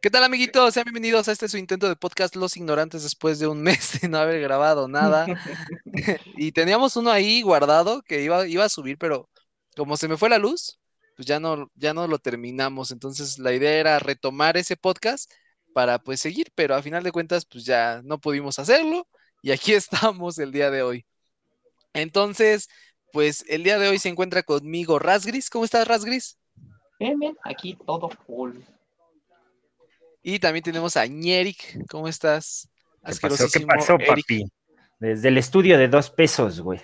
¿Qué tal, amiguitos? Sean bienvenidos a este su intento de podcast Los Ignorantes después de un mes de no haber grabado nada. y teníamos uno ahí guardado que iba, iba a subir, pero como se me fue la luz, pues ya no, ya no lo terminamos. Entonces la idea era retomar ese podcast para pues seguir, pero a final de cuentas pues ya no pudimos hacerlo y aquí estamos el día de hoy. Entonces, pues el día de hoy se encuentra conmigo Rasgris. ¿Cómo estás, Rasgris? Bien, bien, aquí todo full. Y también tenemos a Ñeric. ¿Cómo estás? ¿Qué pasó, ¿Qué pasó papi? Desde el estudio de dos pesos, güey.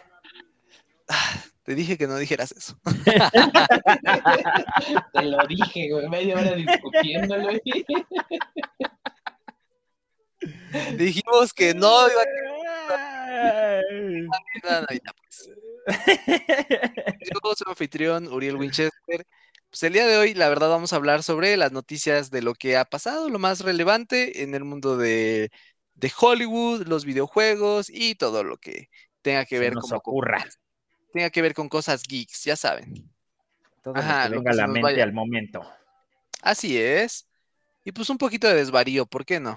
Ah, te dije que no dijeras eso. te lo dije, güey. Media hora discutiéndolo. Dijimos que no iba a... Pues. Yo soy anfitrión Uriel Winchester pues el día de hoy, la verdad, vamos a hablar sobre las noticias de lo que ha pasado, lo más relevante en el mundo de, Hollywood, los videojuegos y todo lo que tenga que ver con ocurra. tenga que ver con cosas geeks, ya saben. Todo Ajá, lo que venga a la mente al momento. Así es. Y pues un poquito de desvarío, ¿por qué no?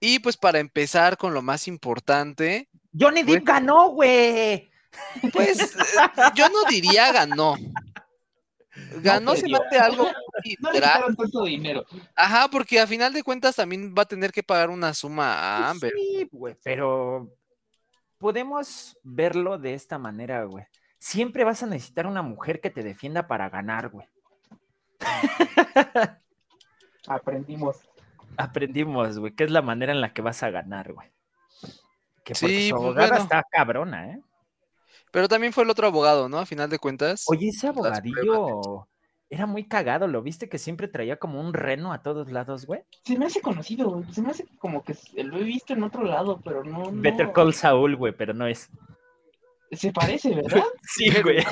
Y pues para empezar con lo más importante. Johnny Depp pues ganó, güey. Pues eh, yo no diría ganó. Ganó se mate algo. No le tanto dinero. Ajá, porque a final de cuentas también va a tener que pagar una suma a pues Amber. Sí, güey, pero podemos verlo de esta manera, güey. Siempre vas a necesitar una mujer que te defienda para ganar, güey. Aprendimos. Aprendimos, güey, que es la manera en la que vas a ganar, güey. Que porque sí, su pues abogada está cabrona, ¿eh? Pero también fue el otro abogado, ¿no? A final de cuentas. Oye, ese abogadillo era muy cagado, ¿lo viste que siempre traía como un reno a todos lados, güey? Se me hace conocido, güey. Se me hace como que lo he visto en otro lado, pero no. Better Call Saul, güey, pero no es. Se parece, ¿verdad? sí, güey.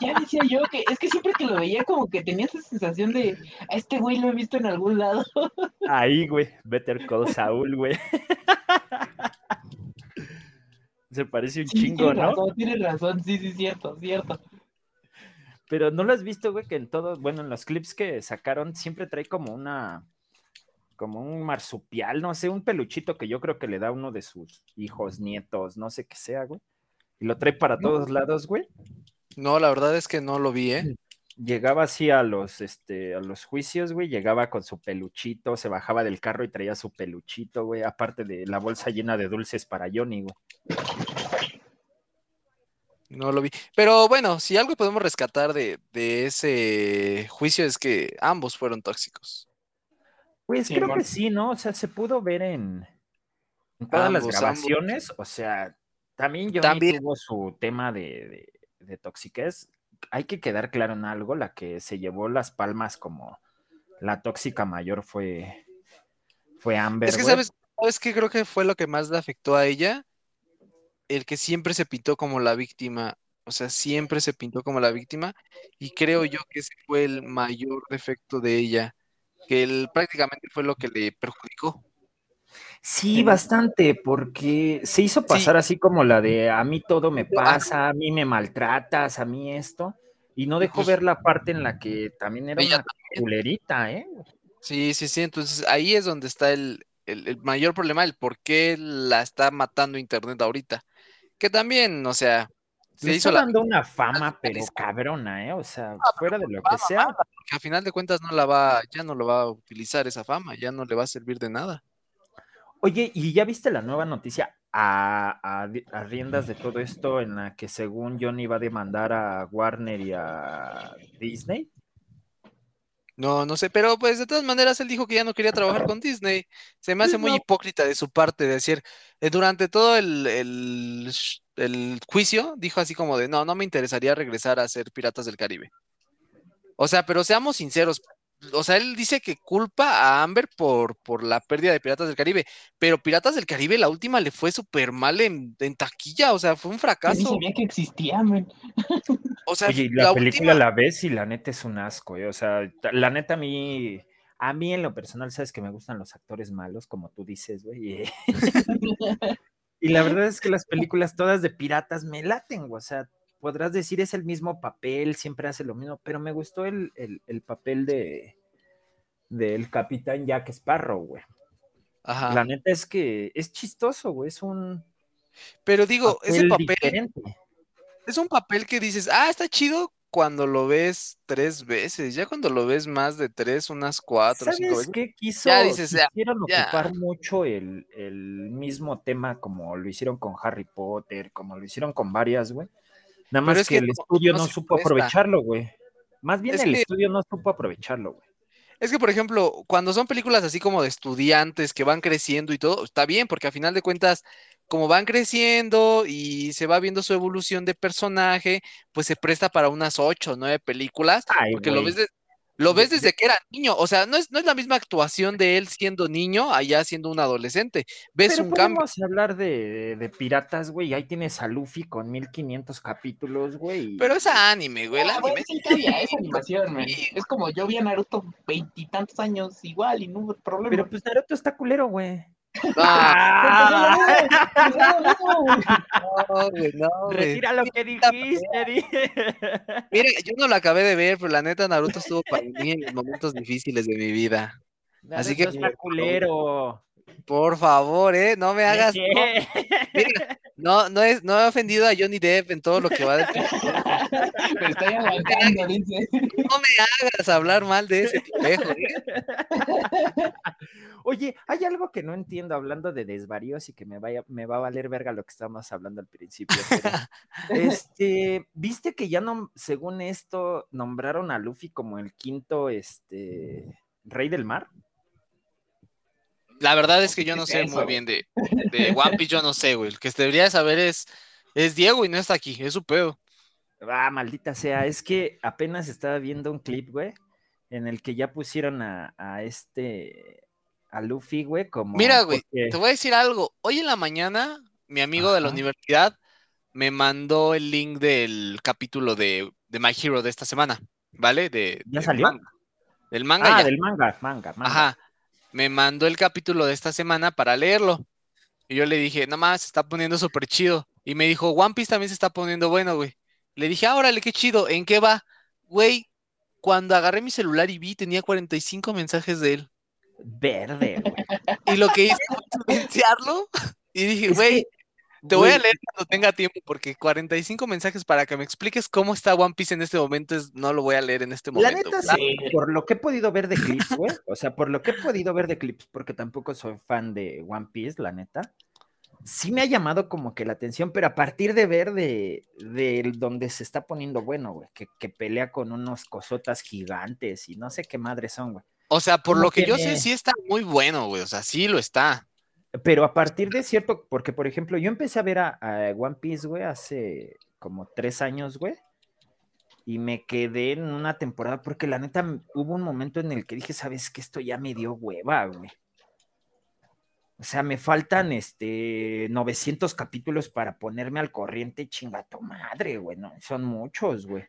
Ya decía yo que es que siempre que lo veía como que tenía esa sensación de a este güey lo he visto en algún lado. Ahí, güey, Better Call Saul, güey. Se parece un chingo, ¿no? Razón, tienes razón, sí, sí, cierto, cierto. Pero no lo has visto, güey, que en todos, bueno, en los clips que sacaron siempre trae como una, como un marsupial, no sé, un peluchito que yo creo que le da uno de sus hijos, nietos, no sé qué sea, güey. Y lo trae para todos lados, güey. No, la verdad es que no lo vi, ¿eh? Llegaba así a los, este, a los juicios, güey, llegaba con su peluchito, se bajaba del carro y traía su peluchito, güey, aparte de la bolsa llena de dulces para Johnny, güey. No lo vi. Pero bueno, si algo podemos rescatar de, ese juicio es que ambos fueron tóxicos. Pues creo que sí, ¿no? O sea, se pudo ver en, todas las grabaciones. O sea, también yo tuvo su tema de, de, toxiquez. Hay que quedar claro en algo, la que se llevó las palmas como la tóxica mayor fue, fue Amber. Es que, ¿sabes, ¿sabes qué creo que fue lo que más le afectó a ella? el que siempre se pintó como la víctima, o sea, siempre se pintó como la víctima y creo yo que ese fue el mayor defecto de ella, que él prácticamente fue lo que le perjudicó. Sí, bastante, porque se hizo pasar así como la de a mí todo me pasa, a mí me maltratas, a mí esto, y no dejó ver la parte en la que también era una culerita, ¿eh? Sí, sí, sí, entonces ahí es donde está el, el, mayor problema, el por qué la está matando Internet ahorita. Que también, o sea, se hizo está dando una fama, pero cabrona, ¿eh? O sea, fuera de lo que sea. a final de cuentas no la va, ya no lo va a utilizar esa fama, ya no le va a servir de nada. Oye, ¿y ya viste la nueva noticia a, a, riendas de todo esto en la que según Johnny va a demandar a Warner y a Disney? No, no sé, pero pues de todas maneras él dijo que ya no quería trabajar con Disney. Se me hace muy hipócrita de su parte decir, eh, durante todo el, el, juicio, dijo así como de, no, no me interesaría regresar a ser Piratas del Caribe. O sea, pero seamos sinceros, o sea, él dice que culpa a Amber por, por la pérdida de Piratas del Caribe, pero Piratas del Caribe la última le fue súper mal en, taquilla, o sea, fue un fracaso. No sabía que existía, man. O sea, Oye, la, película la ves y la neta es un asco, eh, o sea, la neta a mí, a mí en lo personal, sabes que me gustan los actores malos, como tú dices, güey. y la verdad es que las películas todas de piratas me laten, o sea, podrás decir es el mismo papel, siempre hace lo mismo, pero me gustó el, papel de, del capitán Jack Sparrow, güey. Ajá. La neta es que es chistoso, güey, es un... Pero digo, ese papel... Es un papel que dices, ah, está chido cuando lo ves tres veces, ya cuando lo ves más de tres, unas cuatro, ¿Sabes cinco veces. qué quiso? Ya dices, quisieron ocupar mucho el, mismo tema como lo hicieron con Harry Potter, como lo hicieron con varias, güey. Nada más que, el estudio no, supo aprovecharlo, güey. Más bien el estudio no supo aprovecharlo, güey. Es que, por ejemplo, cuando son películas así como de estudiantes que van creciendo y todo, está bien, porque a final de cuentas como van creciendo y se va viendo su evolución de personaje, pues se presta para unas ocho, nueve películas, porque lo ves, lo ves desde que era niño, o sea, no es, no es la misma actuación de él siendo niño allá siendo un adolescente, ves un cambio. Vamos a hablar de, de piratas, güey, ahí tienes a Luffy con 1500 capítulos, güey. Pero es anime, güey, ah, anime. es animación, güey. Es como yo vi a Naruto veintitantos años igual y no hubo problema. Pero pues Naruto está culero, güey. Ah. no, no, Retira lo que dijiste. Mire, yo no lo acabé de ver, pero la neta Naruto estuvo para mí en los momentos difíciles de mi vida. Así que está culero. Por favor, eh, no me hagas. No, no, es, no he ofendido a Johnny Depp en todo lo que va a decir. Me estoy aguantando, dice. No me hagas hablar mal de ese tipejo, ¿eh? Oye, hay algo que no entiendo hablando de desvaríos y que me vaya, me va a valer verga lo que estábamos hablando al principio. este, viste que ya no, según esto, nombraron a Luffy como el quinto, este, rey del mar. La verdad es que yo no sé muy bien de, de One Piece, yo no sé, güey. El que debería saber es, es Diego y no está aquí, es su pedo. Ah, maldita sea, es que apenas estaba viendo un clip, güey, en el que ya pusieron a, a este, a Luffy, güey, como... Mira, güey, te voy a decir algo. Hoy en la mañana, mi amigo de la universidad me mandó el link del capítulo de, de, My Hero de esta semana, ¿vale? De, ¿Ya salió? Manga. Del manga. Ah, del manga, manga, manga. Ajá. Me mandó el capítulo de esta semana para leerlo. Y yo le dije, nada más, se está poniendo súper chido. Y me dijo, One Piece también se está poniendo bueno, güey. Le dije, ah, órale, qué chido, ¿en qué va? Güey, cuando agarré mi celular y vi, tenía 45 mensajes de él verde, Y lo que hice fue silenciarlo y dije, güey, te voy a leer cuando tenga tiempo, porque 45 mensajes para que me expliques cómo está One Piece en este momento, es, no lo voy a leer en este momento. La neta, sí, por lo que he podido ver de clips, güey, o sea, por lo que he podido ver de clips, porque tampoco soy fan de One Piece, la neta, sí me ha llamado como que la atención, pero a partir de ver de, de donde se está poniendo bueno, güey, que, que pelea con unos cosotas gigantes y no sé qué madres son, güey. O sea, por lo que yo sé, sí está muy bueno, güey. O sea, sí lo está. Pero a partir de cierto, porque por ejemplo, yo empecé a ver a, One Piece, güey, hace como tres años, güey. Y me quedé en una temporada, porque la neta hubo un momento en el que dije, ¿sabes qué? Esto ya me dio hueva, güey. O sea, me faltan este 900 capítulos para ponerme al corriente, chingato madre, güey. No, son muchos, güey.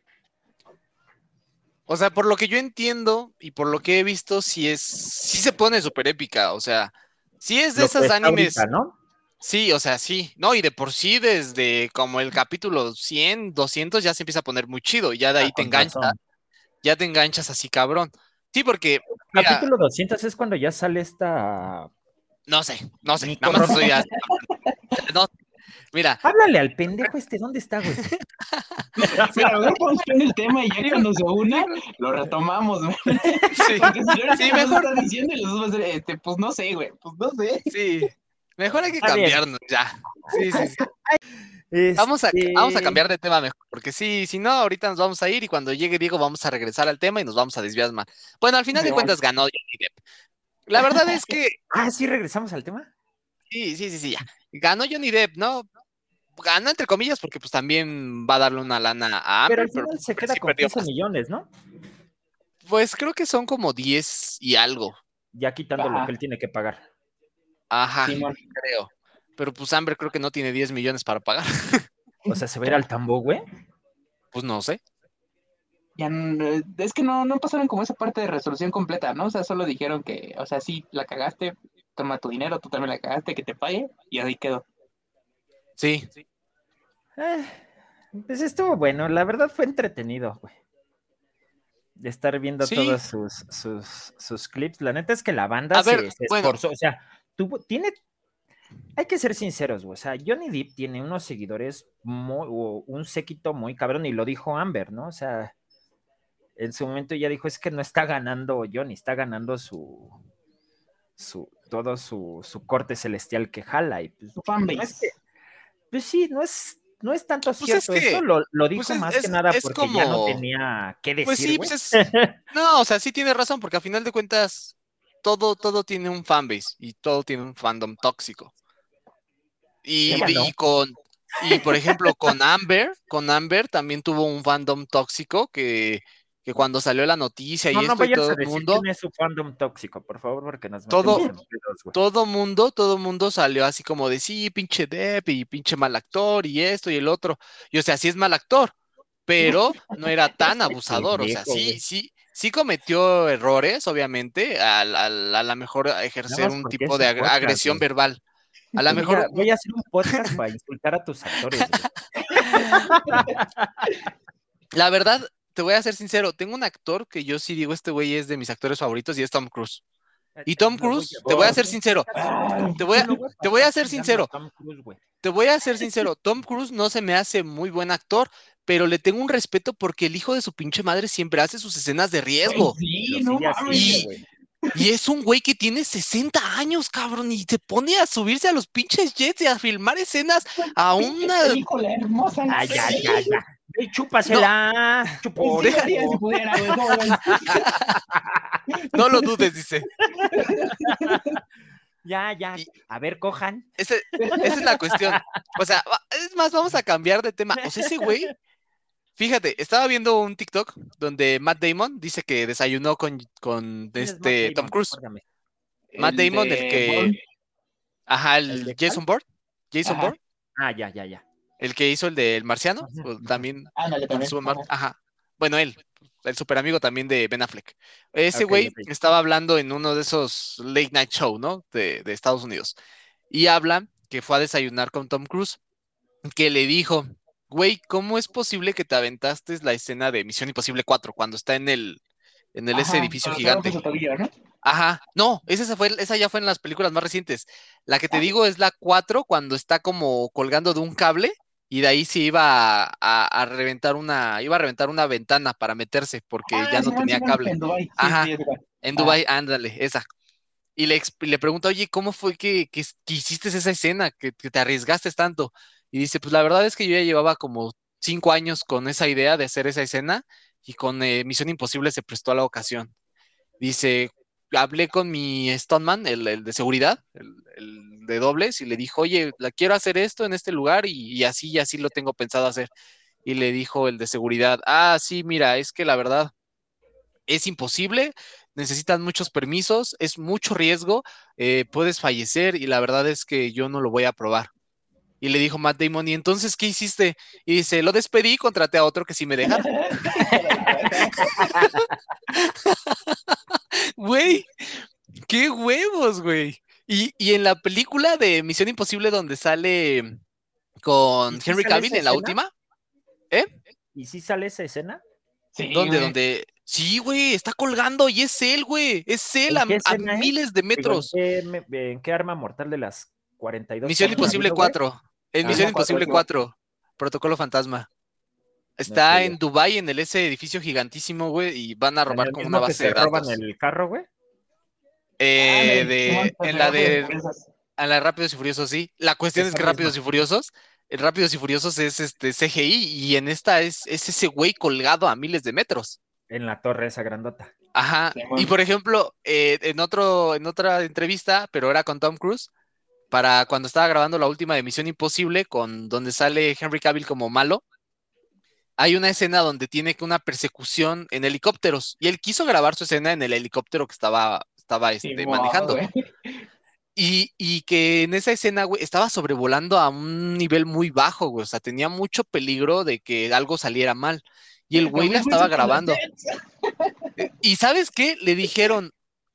O sea, por lo que yo entiendo y por lo que he visto, sí es, sí se pone súper épica. O sea, sí es de esas animes. ¿no? Sí, o sea, sí. No, y de por sí, desde como el capítulo 100, 200, ya se empieza a poner muy chido. Ya de ahí te enganchas. Ya te enganchas así, cabrón. Sí, porque. capítulo 200 es cuando ya sale esta. No sé, no sé. Nada más estoy ya... no, Mira. Háblale al pendejo este, ¿dónde está, güey? Mira, a ver, en el tema y ya cuando se una, lo retomamos, güey. Sí, sí mejor. Diciendo y los este, pues no sé, güey, pues no sé. Sí, mejor hay que cambiarnos ya. Sí, sí, sí. Vamos, a, este vamos a cambiar de tema mejor, porque sí, si no, ahorita nos vamos a ir y cuando llegue Diego vamos a regresar al tema y nos vamos a desviar más. Bueno, al final de cuentas ganó Johnny Depp. La verdad es que... Ah, sí, regresamos al tema. Sí, sí, sí, sí, ya. Ganó Johnny Depp, ¿no? gana entre comillas porque pues también va a darle una lana a Amber. Pero al final se queda con 15 millones, ¿no? Pues creo que son como 10 y algo. Ya quitando lo que él tiene que pagar. Ajá, creo. Pero pues Amber creo que no tiene 10 millones para pagar. O sea, ¿se va a ir al tambo, güey? Pues no sé. Ya, es que no, no pasaron como esa parte de resolución completa, ¿no? O sea, solo dijeron que, o sea, sí, la cagaste, toma tu dinero, tú también la cagaste, que te pague, y ahí quedó. Sí. Eh, pues estuvo bueno, la verdad fue entretenido, güey. de estar viendo todos sus, sus, sus, clips. La neta es que la banda se, esforzó. O sea, tuvo, tiene. Hay que ser sinceros, güey. O sea, Johnny Depp tiene unos seguidores, muy, un séquito muy cabrón, y lo dijo Amber, ¿no? O sea, en su momento ya dijo: es que no está ganando Johnny, está ganando su. Su todo su, su corte celestial que jala. Y pues, pues sí, no es no es tanto pues cierto eso, lo, lo dijo pues más que nada porque ya no tenía que decir. Pues sí, pues no, o sea, sí tiene razón, porque a final de cuentas todo, todo tiene un fanbase y todo tiene un fandom tóxico. Y, y con, y por ejemplo, con Amber, con Amber también tuvo un fandom tóxico que, que cuando salió la noticia y esto y todo el mundo tiene su fandom tóxico, por favor, porque nos todo todo mundo, todo mundo salió así como de sí, pinche Depp y pinche mal actor y esto y el otro. Y o sea, sí es mal actor, pero no era tan abusador, o sea, sí, sí, sí cometió errores, obviamente, al, al, a lo mejor ejercer un tipo de agresión verbal. A lo mejor voy a hacer un podcast para insultar a tus actores. La verdad, te voy a ser sincero, tengo un actor que yo sí digo, este güey es de mis actores favoritos y es Tom Cruise. Y Tom Cruise, te voy a ser sincero, te voy a, te voy a ser sincero, te voy a ser sincero, Tom Cruise no se me hace muy buen actor, pero le tengo un respeto porque el hijo de su pinche madre siempre hace sus escenas de riesgo. y, y es un güey que tiene 60 años, cabrón, y se pone a subirse a los pinches jets y a filmar escenas a una. hermosa. Ay, ya, ya, ya. chúpasela. No. lo dudes, dice. Ya, ya. A ver, cojan. esa es la cuestión. O sea, es más, vamos a cambiar de tema. O sea, ese güey, fíjate, estaba viendo un TikTok donde Matt Damon dice que desayunó con, con este Tom Cruise. Matt Damon, el que. Ajá, el, Jason Bourne. Jason Bourne. Ah, ya, ya, ya el que hizo el del marciano, también. Ajá. Bueno, él, el super amigo también de Ben Affleck. Ese güey estaba hablando en uno de esos late night show, ¿no? De, Estados Unidos. Y habla que fue a desayunar con Tom Cruise, que le dijo, güey, ¿cómo es posible que te aventaste la escena de Misión Imposible 4 cuando está en el, en el ese edificio gigante? Ajá, no, esa, fue, esa ya fue en las películas más recientes. La que te ah. digo es la 4 cuando está como colgando de un cable y de ahí se iba a, reventar una, iba a reventar una ventana para meterse porque ah, ya no tenía cable. En Dubai. Ajá, en Dubai, ándale, esa. Y le, le pregunta, oye, ¿cómo fue que, que, hiciste esa escena, que, te arriesgaste tanto? Y dice, pues la verdad es que yo ya llevaba como cinco años con esa idea de hacer esa escena y con eh, Misión Imposible se prestó a la ocasión. Dice, hablé con mi stuntman, el, de seguridad, el, de dobles, y le dijo, oye, la quiero hacer esto en este lugar y, así y así lo tengo pensado hacer. Y le dijo el de seguridad, ah, sí, mira, es que la verdad es imposible, necesitan muchos permisos, es mucho riesgo, eh, puedes fallecer y la verdad es que yo no lo voy a probar. Y le dijo Matt Damon, ¿y entonces qué hiciste? Y dice, lo despedí, contraté a otro que sí me deja. Güey, qué huevos, güey. Y, en la película de Misión Imposible donde sale con Henry Cavill en la última, ¿eh? ¿Y si sale esa escena? Sí, ¿Dónde? Donde Sí, güey, está colgando y es él, güey. Es él a, miles de metros. ¿En qué, arma mortal de las 42? Misión Imposible 4. En Misión Imposible 4. Protocolo Fantasma. Está en Dubai en el ese edificio gigantísimo, güey, y van a robar como una base de datos. roban el carro, güey? Eh, ah, de, en la de a la Rápidos y Furiosos, sí. La cuestión es que Rápidos y Furiosos, el Rápidos y Furiosos es este CGI y en esta es, es ese güey colgado a miles de metros. En la torre esa grandota. Ajá. Y por ejemplo, eh, en otro, en otra entrevista, pero era con Tom Cruise, para cuando estaba grabando la última de Misión Imposible, con donde sale Henry Cavill como malo, hay una escena donde tiene una persecución en helicópteros y él quiso grabar su escena en el helicóptero que estaba, estaba este, manejando. Y, que en esa escena, güey, estaba sobrevolando a un nivel muy bajo, güey. O sea, tenía mucho peligro de que algo saliera mal. Y el güey la estaba grabando. Eh, y ¿sabes qué? Le dijeron,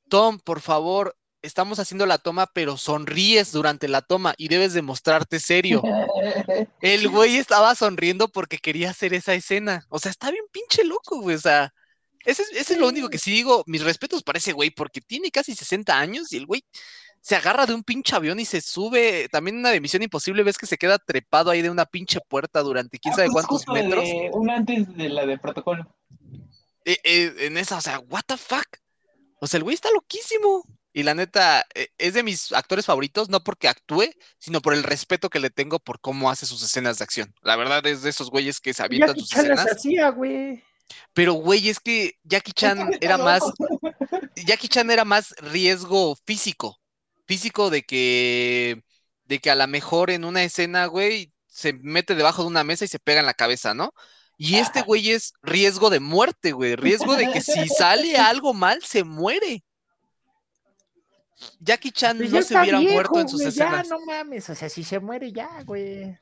Tom, por favor, estamos haciendo la toma, pero sonríes durante la toma y debes demostrarte serio. El güey estaba sonriendo porque quería hacer esa escena. O sea, está bien pinche loco, güey. O sea, Ese, ese es lo único que sí digo, mis respetos para ese güey, porque tiene casi 60 años y el güey se agarra de un pinche avión y se sube. También una de Misión Imposible ves que se queda trepado ahí de una pinche puerta durante quién ah, sabe pues cuántos metros. una antes de la de protocolo. Eh, eh, en esa, o sea, what the fuck. O sea, el güey está loquísimo. Y la neta, eh, es de mis actores favoritos, no porque actúe, sino por el respeto que le tengo por cómo hace sus escenas de acción. La verdad es de esos güeyes que se avientan sus escenas. hacía, güey. Pero, güey, es que Jackie Chan era más. Jackie Chan era más riesgo físico físico de que, de que a lo mejor en una escena, güey, se mete debajo de una mesa y se pega en la cabeza, ¿no? Y este güey es riesgo de muerte, güey, riesgo de que si sale algo mal, se muere. Jackie Chan pues no se hubiera muerto en sus escenas. Ya, no mames, o sea, si se muere ya, güey.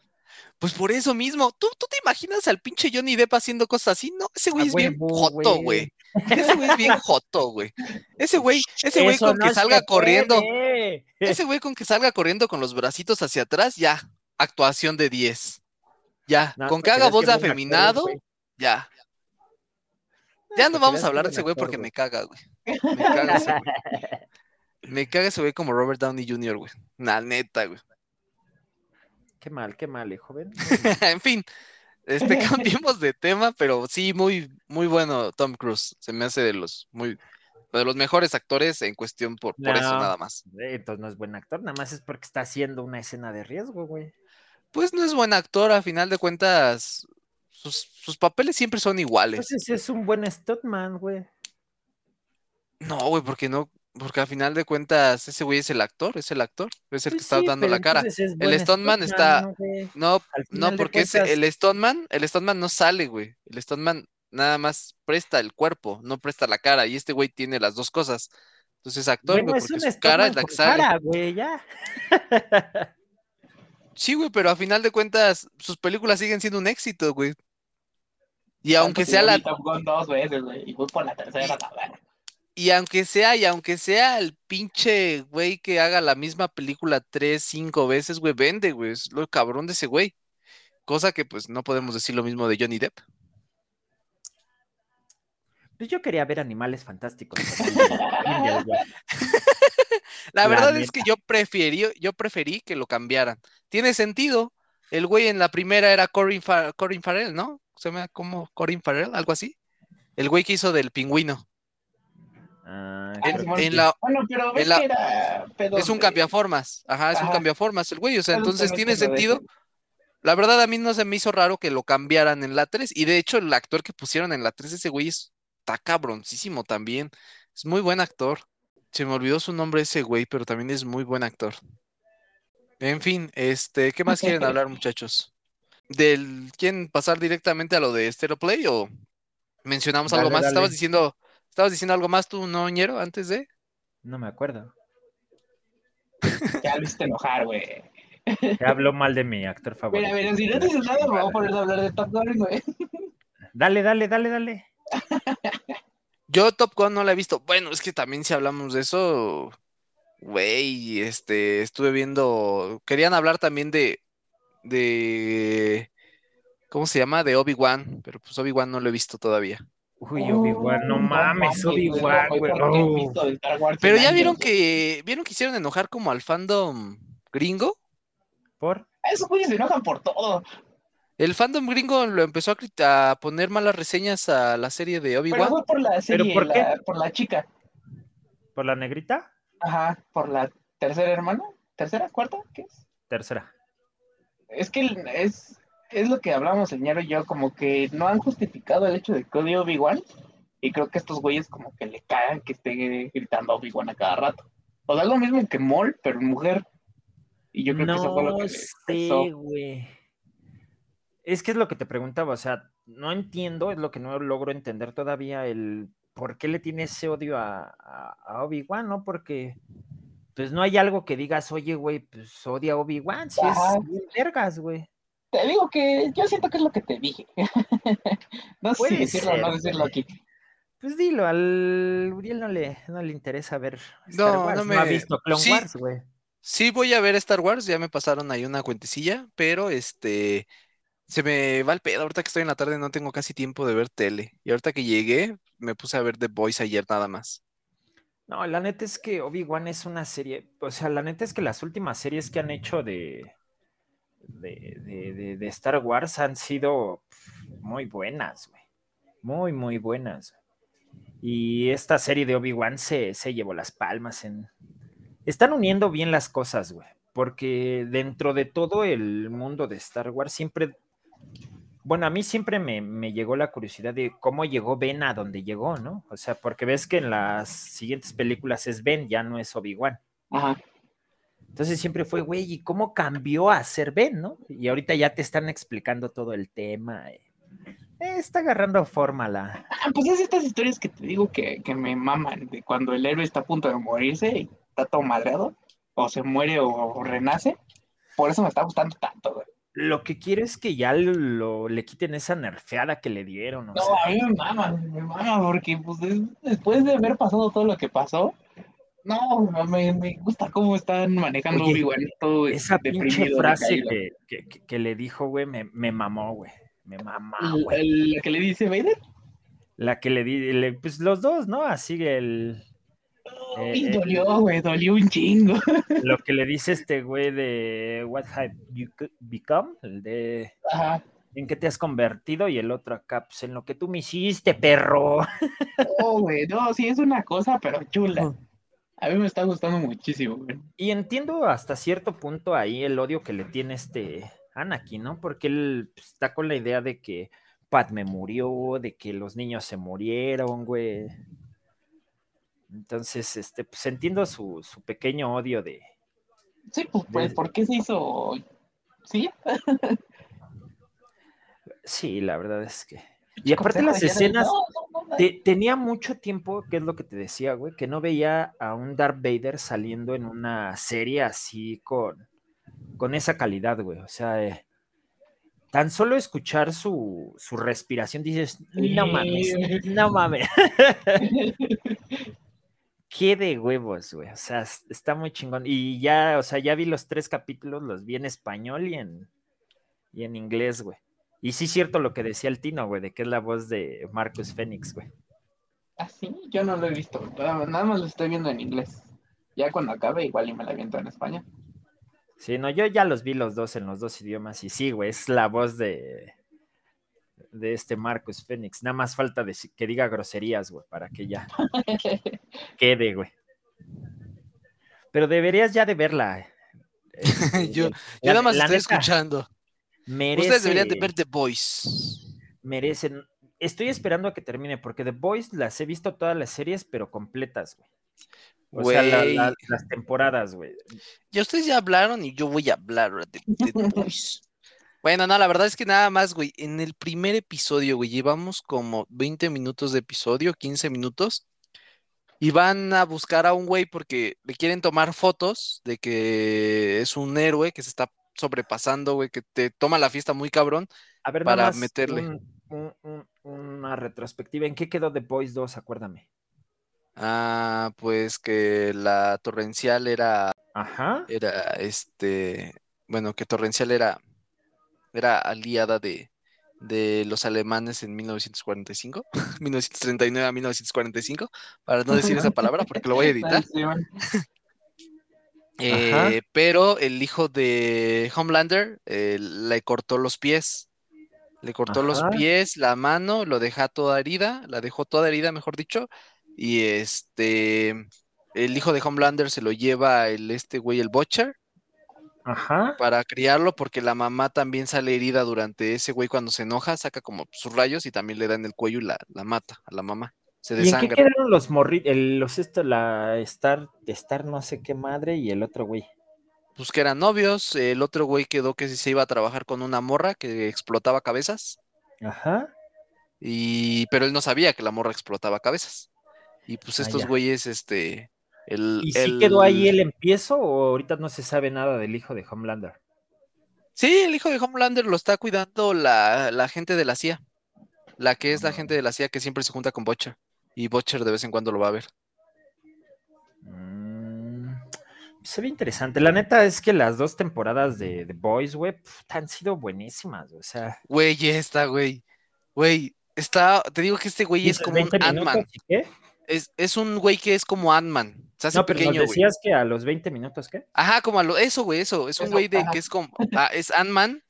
Pues por eso mismo, ¿tú, tú te imaginas al pinche Johnny Depp haciendo cosas así, ¿no? Ese güey es bien joto, güey. Ese güey es bien joto, güey. Ese güey, ese güey con que salga corriendo. Ese güey con que salga corriendo con los bracitos hacia atrás, ya. Actuación de 10. Ya. con que haga voz de afeminado, ya. Ya no vamos a hablar de ese güey porque me caga, güey. Me caga ese güey. Me caga ese güey como Robert Downey Jr., güey. La neta, güey. Qué mal, qué mal, hijo, joven. en fin, este, cambiemos de tema, pero sí, muy, muy bueno Tom Cruise. Se me hace de los muy de los mejores actores en cuestión por, por eso nada más. Entonces no es buen actor, nada más es porque está haciendo una escena de riesgo, güey. Pues no es buen actor, a final de cuentas, sus, papeles siempre son iguales. Entonces es un buen stuntman, güey. No, güey, porque no, porque al final de cuentas, ese güey es el actor, es el actor, es el que está dando la cara. el Stoneman está. No, no, porque es el Stoneman, el Stoneman no sale, güey. El Stoneman nada más presta el cuerpo, no presta la cara. Y este güey tiene las dos cosas. Entonces es actor, güey, porque su cara es la que sale. Cara, güey, ya. sí, güey, pero a final de cuentas, sus películas siguen siendo un éxito, güey. Y aunque sea la. Dos veces, güey, y voy por la tercera, y aunque sea, y aunque sea el pinche güey que haga la misma película tres, cinco veces, güey, vende, güey. Es lo cabrón de ese güey. Cosa que pues no podemos decir lo mismo de Johnny Depp. Pues yo quería ver animales fantásticos. la verdad es que yo preferí, yo preferí que lo cambiaran. Tiene sentido. El güey en la primera era Corin, Farrell, ¿no? Se llama como Corin Farrell, algo así. El güey que hizo del pingüino. Ah, en, la, bueno, pero ves que era es un cambiaformas, ajá, es un cambiaformas el güey, o sea, entonces tiene sentido. La verdad a mí no se me hizo raro que lo cambiaran en la 3 y de hecho el actor que pusieron en la 3 ese güey está cabroncísimo también. Es muy buen actor. Se me olvidó su nombre ese güey, pero también es muy buen actor. En fin, este, ¿qué más quieren hablar, muchachos? ¿Del quieren pasar directamente a lo de Stereo Play o mencionamos algo más? Estabas diciendo ¿Estabas diciendo algo más tú, no, ñero, antes de? No me acuerdo. Ya lo hiciste enojar, güey. Ya habló mal de mi actor favorito. Mira, mira, si no dices nada, me voy a poner a hablar de Top Gun, güey. Dale, dale, dale, dale. Yo Top Gun no la he visto. Bueno, es que también si hablamos de eso, güey, este, estuve viendo, querían hablar también de, de, ¿cómo se llama? De Obi-Wan, pero pues Obi-Wan no lo he visto todavía. Uy, Obi-Wan, no, mames, Obi-Wan, güey. Pero ya vieron que vieron que hicieron enojar como al fandom gringo. ¿Por? Esos güeyes se enojan por todo. El fandom gringo lo empezó a, a, poner malas reseñas a la serie de Obi-Wan. Pero fue por la serie, por, qué? por la chica. ¿Por la negrita? Ajá, por la tercera hermana. ¿Tercera? ¿Cuarta? ¿Qué es? Tercera. Es que es, es lo que hablamos, señor y yo, como que no han justificado el hecho de que odio Obi-Wan. Y creo que estos güeyes como que le cagan que esté gritando Obi-Wan a cada rato. O sea, es lo mismo que Mol, pero mujer. Y yo creo que eso fue lo que sé, güey. Es que es lo que te preguntaba, o sea, no entiendo, es lo que no logro entender todavía el por qué le tiene ese odio a, a, Obi-Wan, ¿no? Porque pues no hay algo que digas, oye, güey, pues odia a Obi-Wan, si es bien vergas, güey. Te digo que yo siento que es lo que te dije. no sé si decirlo o no decirlo aquí. Pues dilo, al Uriel no le, no le interesa ver Star no, Wars. No, me... ha visto Clone Wars, güey. Sí, voy a ver Star Wars, ya me pasaron ahí una cuentecilla, pero este se me va el pedo. Ahorita que estoy en la tarde no tengo casi tiempo de ver tele. Y ahorita que llegué, me puse a ver The Boys ayer nada más. No, la neta es que Obi-Wan es una serie, o sea, la neta es que las últimas series que han hecho de, de, de, Star Wars han sido muy buenas, güey. Muy, muy buenas. Y esta serie de Obi-Wan se, se llevó las palmas en... Están uniendo bien las cosas, güey. Porque dentro de todo el mundo de Star Wars siempre bueno, a mí siempre me, llegó la curiosidad de cómo llegó Ben a donde llegó, ¿no? O sea, porque ves que en las siguientes películas es Ben, ya no es Obi-Wan. Ajá. Entonces siempre fue, güey, ¿y cómo cambió a ser Ben, no? Y ahorita ya te están explicando todo el tema. Eh, está agarrando forma la. Ah, pues es estas historias que te digo que, que, me maman, de cuando el héroe está a punto de morirse y está todo madreado, o se muere o renace. Por eso me está gustando tanto, güey. Lo que quiero es que ya lo, le quiten esa nerfeada que le dieron. no, a mí me mama, me mama, porque pues, después de haber pasado todo lo que pasó, no, me, me gusta cómo están manejando Oye, todo Esa pinche frase que, que, que, le dijo, güey, me, me mamó, güey. Me mamó, güey. ¿La que le dice Vader? La que le di, pues los dos, ¿no? Así el, eh, dolió, güey, dolió un chingo. Lo que le dice este güey de What have you become, el de en qué te has convertido y el otro acá, pues en lo que tú me hiciste, perro. Oh, güey, no, sí es una cosa, pero chula. A mí me está gustando muchísimo, güey. Y entiendo hasta cierto punto ahí el odio que le tiene este Anakin, ¿no? Porque él pues, está con la idea de que Padme murió, de que los niños se murieron, güey. Entonces, este, pues entiendo su, pequeño odio de. Sí, pues, pues ¿por qué se hizo? Sí. sí, la verdad es que. Y aparte las escenas, tenía mucho tiempo, que es lo que te decía, güey, que no veía a un Darth Vader saliendo en una serie así con, con esa calidad, güey. O sea, eh, tan solo escuchar su, su respiración dices, no mames, no mames. qué de huevos, güey. O sea, está muy chingón. Y ya, o sea, ya vi los tres capítulos, los vi en español y en, y en inglés, güey. Y sí es cierto lo que decía el Tino, güey, de que es la voz de Marcus Phoenix, güey. Ah, sí, yo no lo he visto. Nada más lo estoy viendo en inglés. Ya cuando acabe, igual y me la viento en español. Sí, no, yo ya los vi los dos en los dos idiomas. Y sí, güey, es la voz de, de este Marcus Phoenix. Nada más falta de que diga groserías, güey, para que ya quede, güey. Pero deberías ya de verla. Este, yo, nada más estoy escuchando. Ustedes deberían de ver The Boys. Merecen. Estoy esperando a que termine, porque The Boys las he visto todas las series, pero completas, güey. O sea, las temporadas, güey. Ya ustedes ya hablaron y yo voy a hablar de, The Boys. Bueno, no, la verdad es que nada más, güey. En el primer episodio, güey, llevamos como 20 minutos de episodio, 15 minutos. Y van a buscar a un güey porque le quieren tomar fotos de que es un héroe que se está sobrepasando, güey, que te toma la fiesta muy cabrón a ver, para meterle. una retrospectiva. ¿En qué quedó The Boys 2? Acuérdame. Ah, pues que la torrencial era. Ajá. Era este. Bueno, que torrencial era era aliada de, los alemanes en 1945, 1939 a 1945, para no decir esa palabra porque lo voy a editar. Eh, pero el hijo de Homelander eh, le cortó los pies. Le cortó los pies, la mano, lo deja toda herida, la dejó toda herida, mejor dicho. Y este, el hijo de Homelander se lo lleva el este güey, el Butcher, Ajá. para criarlo, porque la mamá también sale herida durante ese güey cuando se enoja, saca como sus rayos y también le da en el cuello y la, mata a la mamá. Se desangra. ¿Y en qué quedaron los morritos? Los esto, la Star, Star no sé qué madre y el otro güey. Pues que eran novios, el otro güey quedó que se iba a trabajar con una morra que explotaba cabezas. Ajá. Y, pero él no sabía que la morra explotaba cabezas. Y pues ah, estos güeyes, este, ¿Y si quedó ahí el empiezo o ahorita no se sabe nada del hijo de Homelander? Sí, el hijo de Homelander lo está cuidando la, gente de la CIA. La que es la gente de la CIA que siempre se junta con Butcher. Y Butcher de vez en cuando lo va a ver. Mm, se ve interesante. La neta es que las dos temporadas de The Boys, güey, han sido buenísimas. O sea. Güey, esta, güey. Güey, está, te digo que este güey es como un Ant-Man. Es, es, un güey que es como Ant-Man. Se hace no, pero pequeño, decías que a los 20 minutos, ¿qué? Ajá, como a lo, eso, güey, eso. Es un güey de que es como, ah, es Ant-Man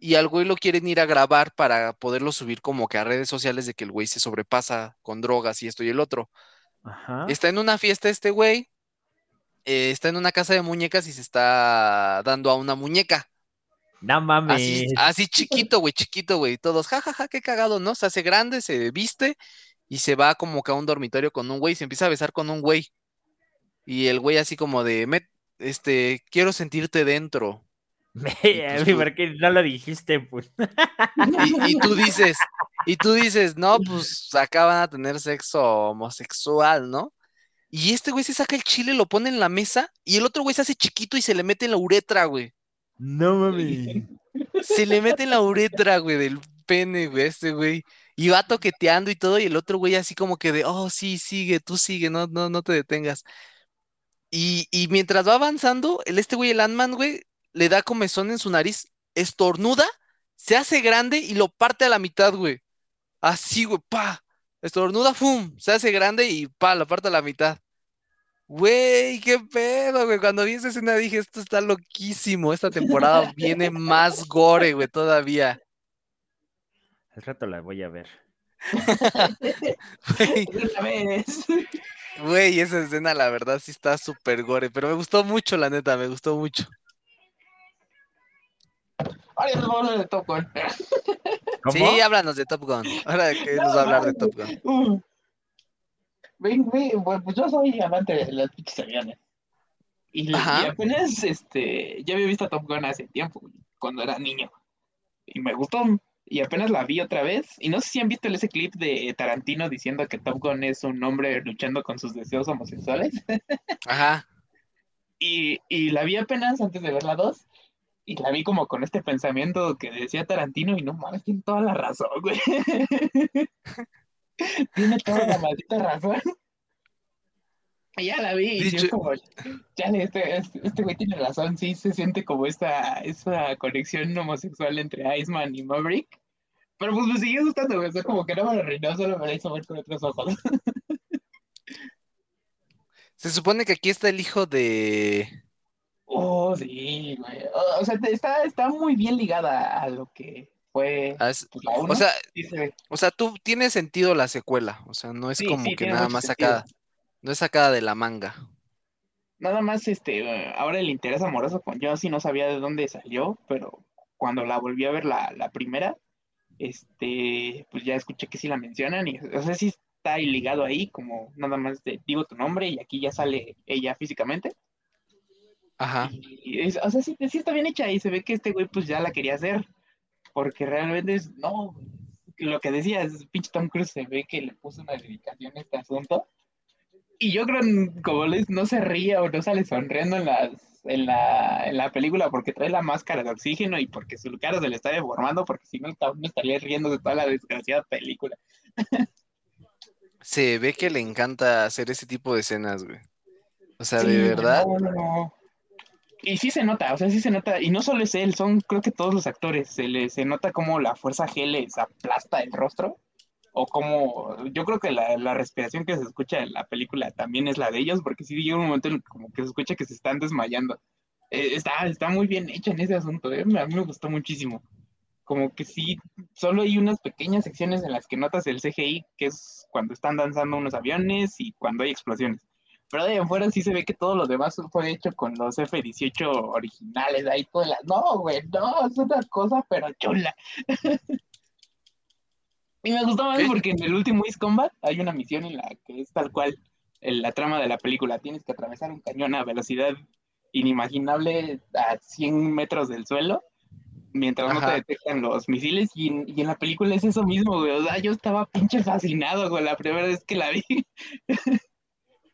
y al güey lo quieren ir a grabar para poderlo subir como que a redes sociales de que el güey se sobrepasa con drogas y esto y el otro. Ajá. Está en una fiesta este güey, eh, está en una casa de muñecas y se está dando a una muñeca. No mames. Así, chiquito, güey, chiquito, güey. Todos, jajaja, ja, ja, qué cagado, ¿no? Se hace grande, se viste y se va como que a un dormitorio con un güey, se empieza a besar con un güey. Y el güey así como de, este, quiero sentirte dentro. ¿Por qué no lo dijiste, pues? Y, tú dices, y tú dices, no, pues acá van a tener sexo homosexual, ¿no? Y este güey se saca el chile, lo pone en la mesa, y el otro güey se hace chiquito y se le mete en la uretra, güey. No mami. Se le mete en la uretra, güey, del pene, güey, este güey. Y va toqueteando y todo, y el otro güey así como que de, oh, sí, sigue, tú sigue, no, no, no te detengas. Y, y mientras va avanzando, el este güey, el Ant-Man, güey, le da comezón en su nariz, estornuda, se hace grande y lo parte a la mitad, güey. Así, güey, pa. Estornuda, fum, se hace grande y pa, lo parte a la mitad. Güey, qué pedo, güey. Cuando vi esa escena dije, esto está loquísimo. Esta temporada viene más gore, güey, todavía. Al rato la voy a ver. Güey, esa escena la verdad sí está súper gore, pero me gustó mucho, la neta, me gustó mucho. Ahora nos vamos a hablar de Top Gun. Sí, háblanos de Top Gun. Ahora que nos va a hablar de Top Gun. Ven, ven, pues yo soy amante de las pinches aviones. Y, y, apenas este, ya había visto Top Gun hace tiempo, cuando era niño. Y me gustó. Y apenas la vi otra vez. Y no sé si han visto ese clip de Tarantino diciendo que Top Gun es un hombre luchando con sus deseos homosexuales. Ajá. Y, y la vi apenas antes de ver la 2 y la vi como con este pensamiento que decía Tarantino y no mames, tiene toda la razón, güey. tiene toda la maldita razón. Y ya la vi y yo como, ya este, este, este, güey tiene razón, sí se siente como esta, esa conexión homosexual entre Iceman y Maverick. Pero pues me sigue gustando, güey, o sea, como que no me lo arruinó, solo me la hizo ver con otros ojos. Se supone que aquí está el hijo de Oh, sí, güey. O sea, está, está muy bien ligada a lo que fue ah, pues, O sea, o sea, tú tienes sentido la secuela. O sea, no es como que nada más sacada. No es sacada de la manga. Nada más, este, ahora el interés amoroso con yo sí no sabía de dónde salió, pero cuando la volví a ver la, la primera, este, pues ya escuché que sí la mencionan y, o sea, sí está ligado ahí, como nada más de, digo tu nombre y aquí ya sale ella físicamente. Ajá. o sea, sí, está bien hecha y se ve que este güey pues ya la quería hacer. Porque realmente es, no, lo que decía es, pinche Tom Cruise se ve que le puso una dedicación a este asunto. Y yo creo, como les, no se ría o no sale sonriendo en, las, en, la, en la película porque trae la máscara de oxígeno y porque su cara se le está deformando, porque si no, me estaría riendo de toda la desgraciada película. Se ve que le encanta hacer ese tipo de escenas, güey. O sea, de verdad. No, no, no y sí se nota, o sea, sí se nota, y no solo es él, son creo que todos los actores, se, le, se nota como la fuerza G les aplasta el rostro, o como, yo creo que la, la, respiración que se escucha en la película también es la de ellos, porque sí llega un momento en como que se escucha que se están desmayando. Eh, está, está muy bien hecha en ese asunto, eh, a mí me gustó muchísimo. Como que sí, solo hay unas pequeñas secciones en las que notas el CGI, que es cuando están danzando unos aviones y cuando hay explosiones pero de afuera sí se ve que todo lo demás fue hecho con los F-18 originales, ahí todas las... No, güey, no, es una cosa pero chula. y me gustó más porque en el último East Combat hay una misión en la que es tal cual en la trama de la película. Tienes que atravesar un cañón a velocidad inimaginable a 100 metros del suelo mientras no te detectan los misiles y en, y en, la película es eso mismo, güey. O sea, yo estaba pinche fascinado, güey, la primera vez que la vi.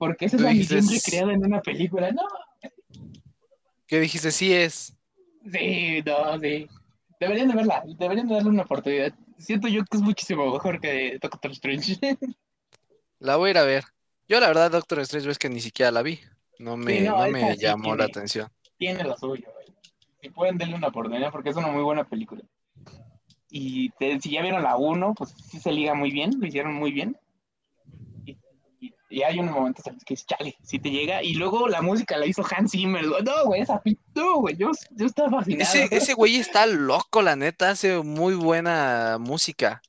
Porque esa es la misión recreada en una película, ¿no? ¿Qué dijiste? Sí es. Sí, no, sí. Deberían de verla, deberían de darle una oportunidad. Siento yo que es muchísimo mejor que Doctor Strange. La voy a ir a ver. Yo la verdad Doctor Strange es que ni siquiera la vi. No me, no, me llamó la atención. Tiene lo suyo, güey. Si pueden darle una oportunidad porque es una muy buena película. Y si ya vieron la 1, pues sí se liga muy bien, lo hicieron muy bien. Y, hay unos momentos en los que es chale, sí te llega. Y luego la música la hizo Hans Zimmer. No, güey, esa no, güey, yo, yo estaba fascinado. Ese, ese güey está loco, la neta, hace muy buena música.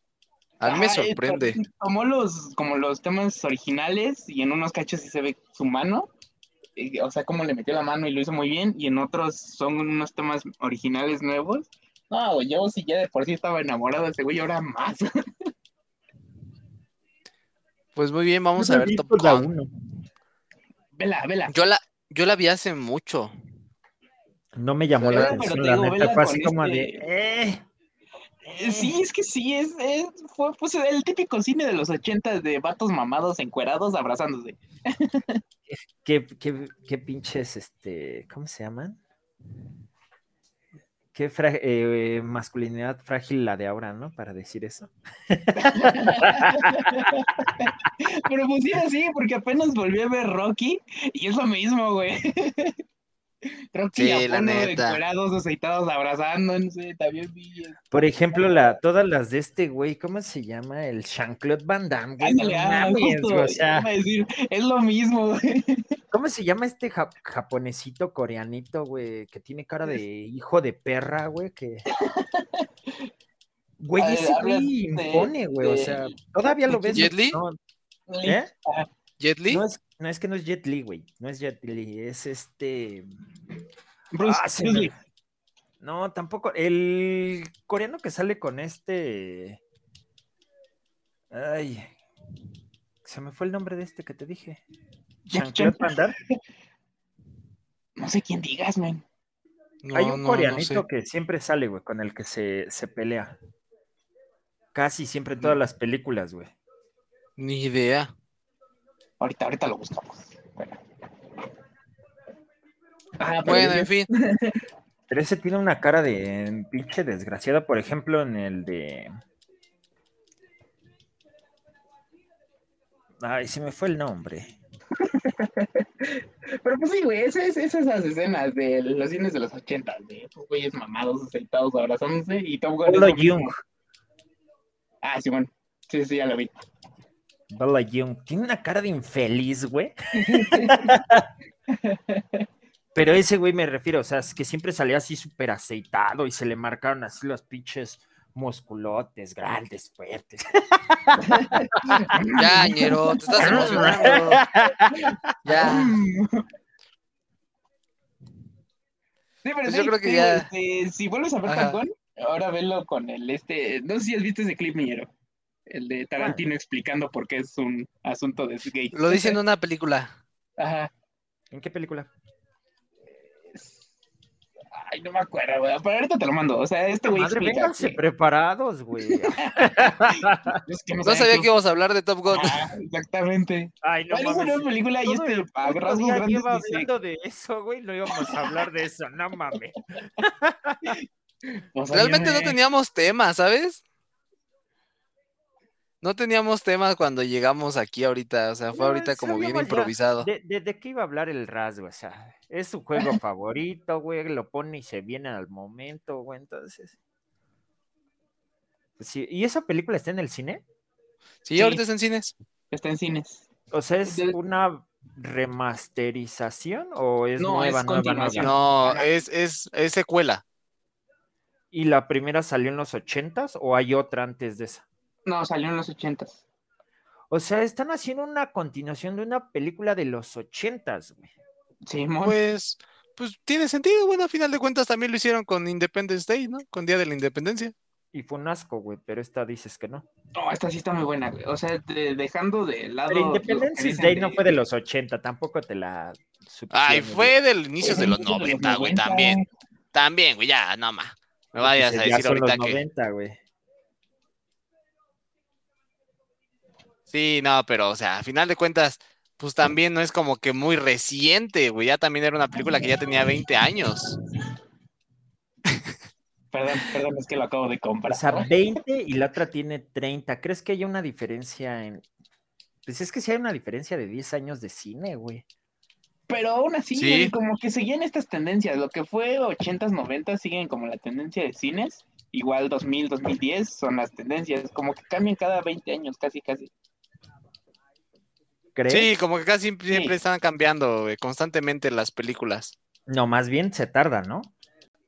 A mí me sorprende. Como los, como los temas originales y en unos cachos sí se ve su mano. O sea, como le metió la mano y lo hizo muy bien. Y en otros son unos temas originales nuevos. No, güey, yo sí ya de por sí estaba enamorado de ese güey, ahora más. Pues muy bien, vamos a ver Top Gun. Vela, vela. Yo la, yo la vi hace mucho. No me llamó la atención, la neta, fue así como de... Este eh, eh, sí, es que sí, es, fue pues, el típico cine de los ochentas de vatos mamados encuerados abrazándose. ¿Qué, qué, qué pinches, este, ¿cómo se llaman? Qué eh, masculinidad frágil la de ahora, ¿no? Para decir eso. Pero pues sí, porque apenas volví a ver Rocky y es lo mismo, güey. Rocky sí, la neta. aceitados, abrazándose, también vi. Por ejemplo, la, todas las de este güey, ¿cómo se llama? El Jean-Claude Van Damme, güey. Ah, o sea, decir, es lo mismo, güey. ¿Cómo se llama este japonesito coreanito, güey? Que tiene cara de hijo de perra, güey, que... Güey, ese güey impone, güey, o sea, todavía lo ves. ¿Jet Li? ¿Eh? ¿Jet Li? No es, no es que no es Jet Li, güey, no es Jet Li, es este... Bruce, ah, No, tampoco, el coreano que sale con este... Ay, se me fue el nombre de este que te dije. No sé quién digas, man. Hay un coreanito que siempre sale, güey, con el que se, pelea. Casi siempre en todas las películas, güey. Ni idea. Ahorita, ahorita lo buscamos. Bueno, bueno en fin. Pero ese tiene una cara de pinche desgraciada, por ejemplo, en el de. Ay, se me fue el nombre. Pero pues sí, güey, esas es, esas escenas de los cines de los 80, de esos güeyes mamados, aceitados, abrazándose y Tom Bella Young. Ah, sí, bueno. Sí, sí, ya lo vi. Bella Young. Tiene una cara de infeliz, güey. Pero ese güey me refiero, o sea, es que siempre salía así súper aceitado y se le marcaron así los pinches musculotes, grandes, fuertes. ya, ñero, te estás emocionando. ya. Sí, pero pues yo creo que ya. Este, si vuelves a ver Falcón, ahora velo con el este. No sé si has visto ese clip, ñero. El de Tarantino explicando por qué es un asunto de gay. Lo dice en una película. Ajá. ¿En qué película? Ay, no me acuerdo, güey. Pero ahorita te lo mando. O sea, este güey. Madre, vénganse preparados, güey. no, sabía que íbamos a hablar de Top Gun. Ah, exactamente. Ay, no. Es una película y este. Iba hablando de eso, güey. No íbamos a hablar de eso. No mames. Realmente no teníamos tema, ¿sabes? No teníamos tema cuando llegamos aquí ahorita, o sea, fue ahorita como bien improvisado. De, de, qué iba a hablar el Raz, güey? O sea, es su juego favorito, güey, lo pone y se viene al momento, güey, entonces. Pues sí, ¿y esa película está en el cine? Sí, ahorita está en cines. Está en cines. O sea, ¿es una remasterización o es nueva, es nueva, nueva? No, es, es, es secuela. ¿Y la primera salió en los ochentas o hay otra antes de esa? No, salió en los ochentas. O sea, están haciendo una continuación de una película de los ochentas, güey. Sí, Pues, pues tiene sentido, bueno, a final de cuentas también lo hicieron con Independence Day, ¿no? Con Día de la Independencia. Y fue un asco, güey, pero esta dices que no. No, esta sí está muy buena, güey. O sea, dejando de lado. Pero Independence Day no fue de los 80, tampoco te la. Ay, fue del inicio de los 90, güey, también. También, güey, ya, no más. Me vayas a decir ahorita los 90, güey. Sí, no, pero, o sea, a final de cuentas, pues también no es como que muy reciente, güey. Ya también era una película que ya tenía 20 años. Perdón, perdón, es que lo acabo de comprar. O sea, 20 y la otra tiene 30. ¿Crees que hay una diferencia en. Pues es que sí hay una diferencia de 10 años de cine, güey. Pero aún así, como que seguían estas tendencias. Lo que fue 80s, 90 siguen como la tendencia de cines igual 2000, 2010 son las tendencias, como que cambian cada 20 años, casi, casi. Sí, como que casi siempre están cambiando constantemente las películas. No, más bien se tarda, ¿no?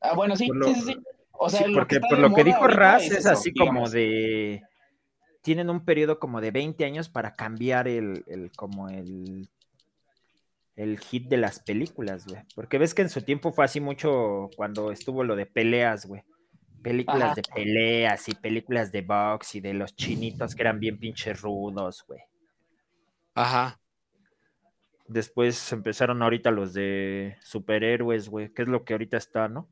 Ah, bueno, sí, sí, sí, O sea, porque por lo que dijo Raz es, así como de tienen un periodo como de 20 años para cambiar el, el como el el hit de las películas, güey. Porque ves que en su tiempo fue así mucho cuando estuvo lo de peleas, güey. Películas de peleas y películas de box y de los chinitos que eran bien pinches rudos, güey. Ajá. Después empezaron ahorita los de superhéroes, güey, que es lo que ahorita está, ¿no?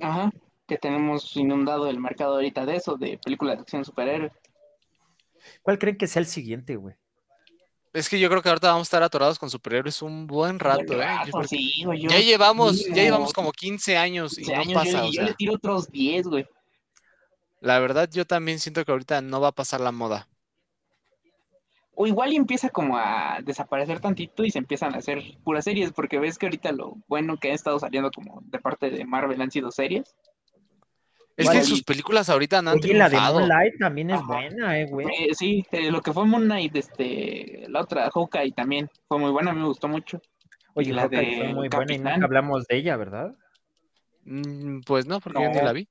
Ajá, que tenemos inundado el mercado ahorita de eso, de películas de acción superhéroes. ¿Cuál creen que sea el siguiente, güey? Es que yo creo que ahorita vamos a estar atorados con superhéroes un buen rato, ¿eh? sí, ya llevamos, ya llevamos como 15 años y no pasa. Yo, le tiro otros 10, güey. La verdad, yo también siento que ahorita no va a pasar la moda. O igual y empieza como a desaparecer tantito y se empiezan a hacer puras series, porque ves que ahorita lo bueno que ha estado saliendo como de parte de Marvel han sido series. Es que sus películas ahorita han Oye, la de Moonlight también es buena, eh, güey. Eh, sí, eh, lo que fue Moon Knight, este, la otra, Hawkeye también, fue muy buena, me gustó mucho. Oye, la de fue muy buena y nunca hablamos de ella, ¿verdad? Mm, pues no, porque yo ni la vi.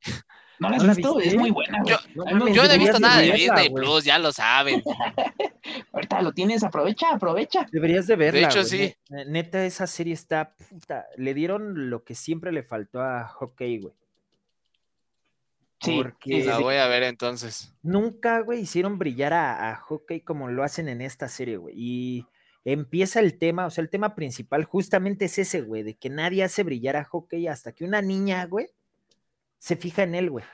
No la has visto, es muy buena. Yo, no, yo no he visto nada de Disney Plus, ya lo saben. Ahorita lo tienes, aprovecha, aprovecha. Deberías de verla. De hecho, sí. Neta, esa serie está puta. Le dieron lo que siempre le faltó a Hawkeye, güey. Sí, Porque la voy a ver entonces. Nunca, güey, hicieron brillar a, a como lo hacen en esta serie, güey. Y empieza el tema, o sea, el tema principal justamente es ese, güey, de que nadie hace brillar a Hawkeye hasta que una niña, güey, se fija en él, güey.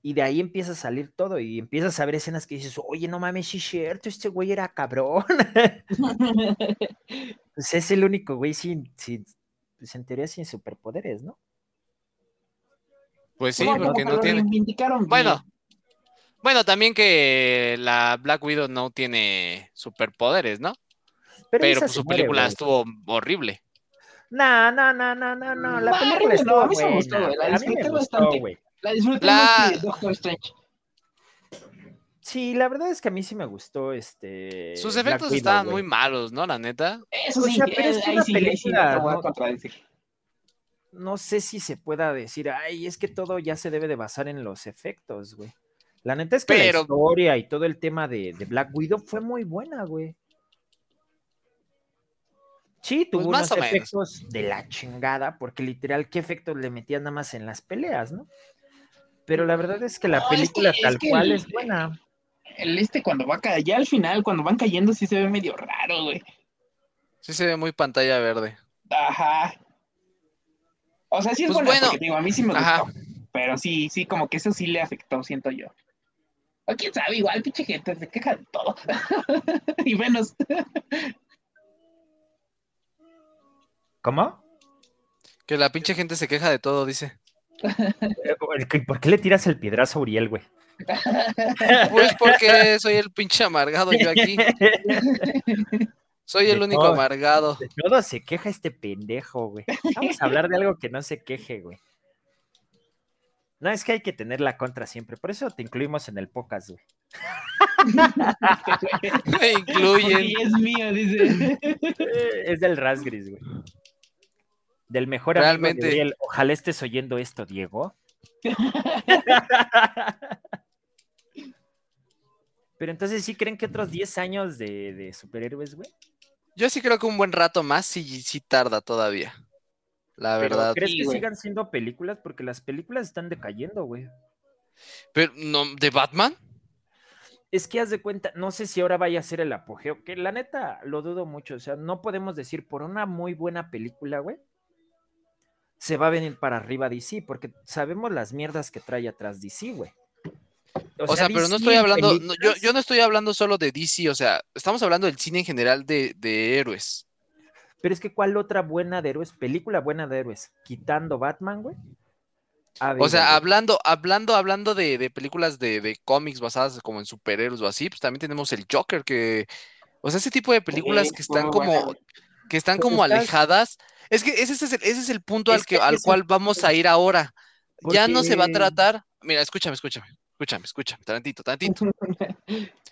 Y de ahí empieza a salir todo y empiezas a ver escenas que dices, oye, no mames, sí es cierto, este güey era cabrón. pues es el único güey sin, sin, pues en teoría sin superpoderes, ¿no? Pues sí, porque no tiene. Bueno, bueno, también que la Black Widow no tiene superpoderes, ¿no? Pero, pues, su película estuvo horrible. No, no, no, no, no, no. La película estuvo a mí buena. Me gustó, la disfruté bastante. Güey. La disfruté la... Doctor Strange. Sí, la verdad es que a mí sí me gustó este. Sus efectos estaban muy malos, ¿no? La neta. Eso sí, o sea, pero es que una película. no, no sé si se pueda decir, ay, es que todo ya se debe de basar en los efectos, güey. La neta es que la historia y todo el tema de, Black Widow fue muy buena, güey. Sí, tuvo pues unos efectos de la chingada, porque literal, ¿qué efectos le metían nada más en las peleas, no? Pero la verdad es que la película tal cual es buena. El este cuando va a ya al final, cuando van cayendo, sí se ve medio raro, güey. Sí se ve muy pantalla verde. Ajá. O sea, sí es pues bueno, digo, a mí sí me gustó. Pero sí, sí, como que eso sí le afectó, siento yo. O quién sabe, igual pinche gente se queja de todo. y menos. ¿Cómo? Que la pinche gente se queja de todo, dice. ¿Por qué le tiras el piedrazo a Uriel, güey? Pues porque soy el pinche amargado yo aquí. Soy el único amargado. De todo se queja este pendejo, güey. Vamos a hablar de algo que no se queje, güey. No, es que hay que tener la contra siempre. Por eso te incluimos en el podcast, güey. Me incluyen. es mío, dice. Es del Rasgris, güey. Del mejor Realmente. amigo de Ojalá estés oyendo esto, Diego. Pero entonces, ¿sí creen que otros 10 años de superhéroes, güey? Yo sí creo que un buen rato más sí, sí tarda todavía. La verdad. ¿Crees que sigan siendo películas? Porque las películas están decayendo, güey. Pero, ¿no? ¿De Batman? Es que haz de cuenta, no sé si ahora vaya a ser el apogeo, que la neta lo dudo mucho. O sea, no podemos decir por una muy buena película, güey, se va a venir para arriba DC, porque sabemos las mierdas que trae atrás DC, güey. O, sea, pero no estoy hablando, yo, no estoy hablando solo de DC, o sea, estamos hablando del cine en general de, héroes. Pero es que, ¿cuál otra buena de héroes? Película buena de héroes, quitando Batman, güey. o sea, hablando, hablando, hablando de, películas de, cómics basadas como en superhéroes o así, pues también tenemos el Joker, que, o sea, ese tipo de películas que están como, que están como alejadas. Es que ese es el, ese es el punto al, que, al cual vamos a ir ahora Ya no se va a tratar. Mira, escúchame, escúchame, escúchame, escúchame, tantito, tantito.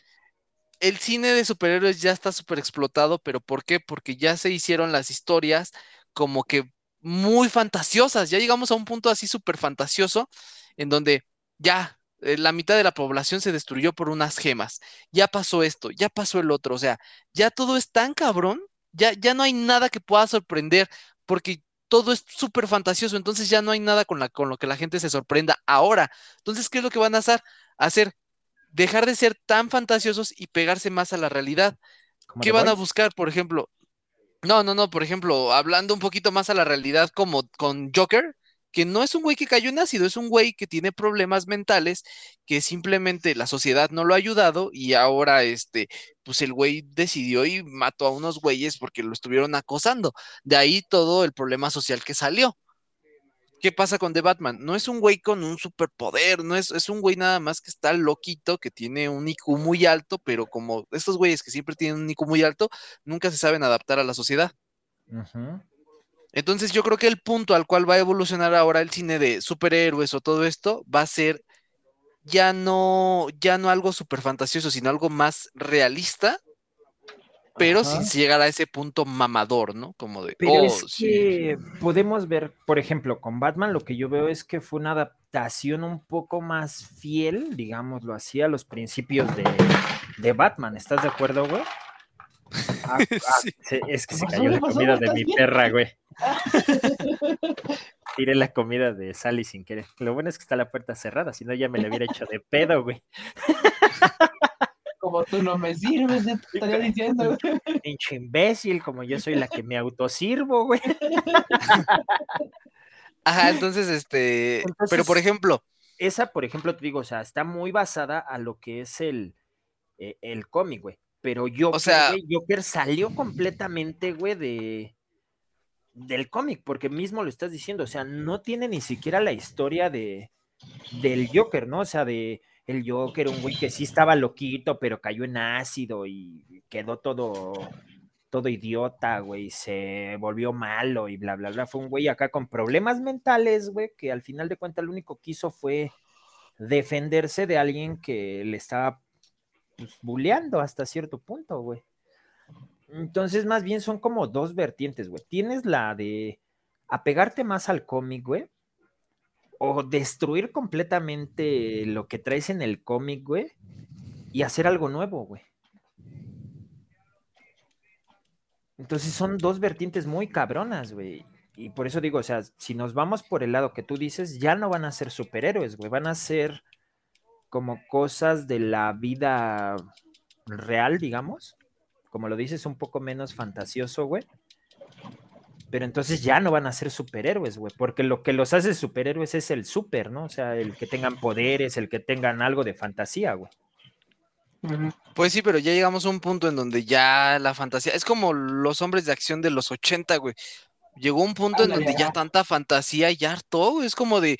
el cine de superhéroes ya está súper explotado, pero ¿por qué? Porque ya se hicieron las historias como que muy fantasiosas, ya llegamos a un punto así súper fantasioso, en donde ya eh, la mitad de la población se destruyó por unas gemas, ya pasó esto, ya pasó el otro, o sea, ya todo es tan cabrón, ya, ya no hay nada que pueda sorprender, porque todo es súper fantasioso, entonces ya no hay nada con, la, con lo que la gente se sorprenda ahora. Entonces, ¿qué es lo que van a hacer? Hacer dejar de ser tan fantasiosos y pegarse más a la realidad. ¿Qué van a buscar, por ejemplo? No, no, no, por ejemplo, hablando un poquito más a la realidad como con Joker, que no es un güey que cayó en ácido, es un güey que tiene problemas mentales, que simplemente la sociedad no lo ha ayudado y ahora este, pues el güey decidió y mató a unos güeyes porque lo estuvieron acosando. De ahí todo el problema social que salió. ¿Qué pasa con The Batman? No es un güey con un superpoder, no es, es un güey nada más que está loquito, que tiene un IQ muy alto, pero como estos güeyes que siempre tienen un IQ muy alto, nunca se saben adaptar a la sociedad. Entonces yo creo que el punto al cual va a evolucionar ahora el cine de superhéroes o todo esto va a ser ya no, ya no algo súper fantasioso, sino algo más realista pero sin llegar a ese punto mamador, ¿no? Como de. Pero es oh, que podemos ver, por ejemplo, con Batman, lo que yo veo es que fue una adaptación un poco más fiel, digámoslo así, a los principios de, Batman. ¿Estás de acuerdo, güey? Ah, ah, es que se cayó la comida de mi perra, güey. Tiré la comida de Sally sin querer. Lo bueno es que está la puerta cerrada, si no ya me la hubiera hecho de pedo, güey como tú no me sirves, te estaría diciendo. Pinche imbécil, como yo soy la que me autosirvo, güey. Ajá, entonces, este, pero por ejemplo. Esa, por ejemplo, te digo, o sea, está muy basada a lo que es el, eh, el cómic, güey. Pero Joker, o sea, Joker salió completamente, güey, de del cómic, porque mismo lo estás diciendo, o sea, no tiene ni siquiera la historia de del Joker, ¿no? O sea, de el Joker, un güey que sí estaba loquito, pero cayó en ácido y quedó todo, todo idiota, güey, se volvió malo y bla, bla, bla. Fue un güey acá con problemas mentales, güey, que al final de cuentas lo único que hizo fue defenderse de alguien que le estaba pues, bulleando hasta cierto punto, güey. Entonces, más bien son como dos vertientes, güey. Tienes la de apegarte más al cómic, güey, o destruir completamente lo que traes en el cómic, güey, y hacer algo nuevo, güey. Entonces son dos vertientes muy cabronas, güey. Y por eso digo, o sea, si nos vamos por el lado que tú dices, ya no van a ser superhéroes, güey, van a ser como cosas de la vida real, digamos. Como lo dices, un poco menos fantasioso, güey pero entonces ya no van a ser superhéroes, güey, porque lo que los hace superhéroes es el super, ¿no? O sea, el que tengan poderes, el que tengan algo de fantasía, güey. Pues sí, pero ya llegamos a un punto en donde ya la fantasía, es como los hombres de acción de los 80, güey. Llegó un punto en donde ya tanta fantasía ya hartó, es como de,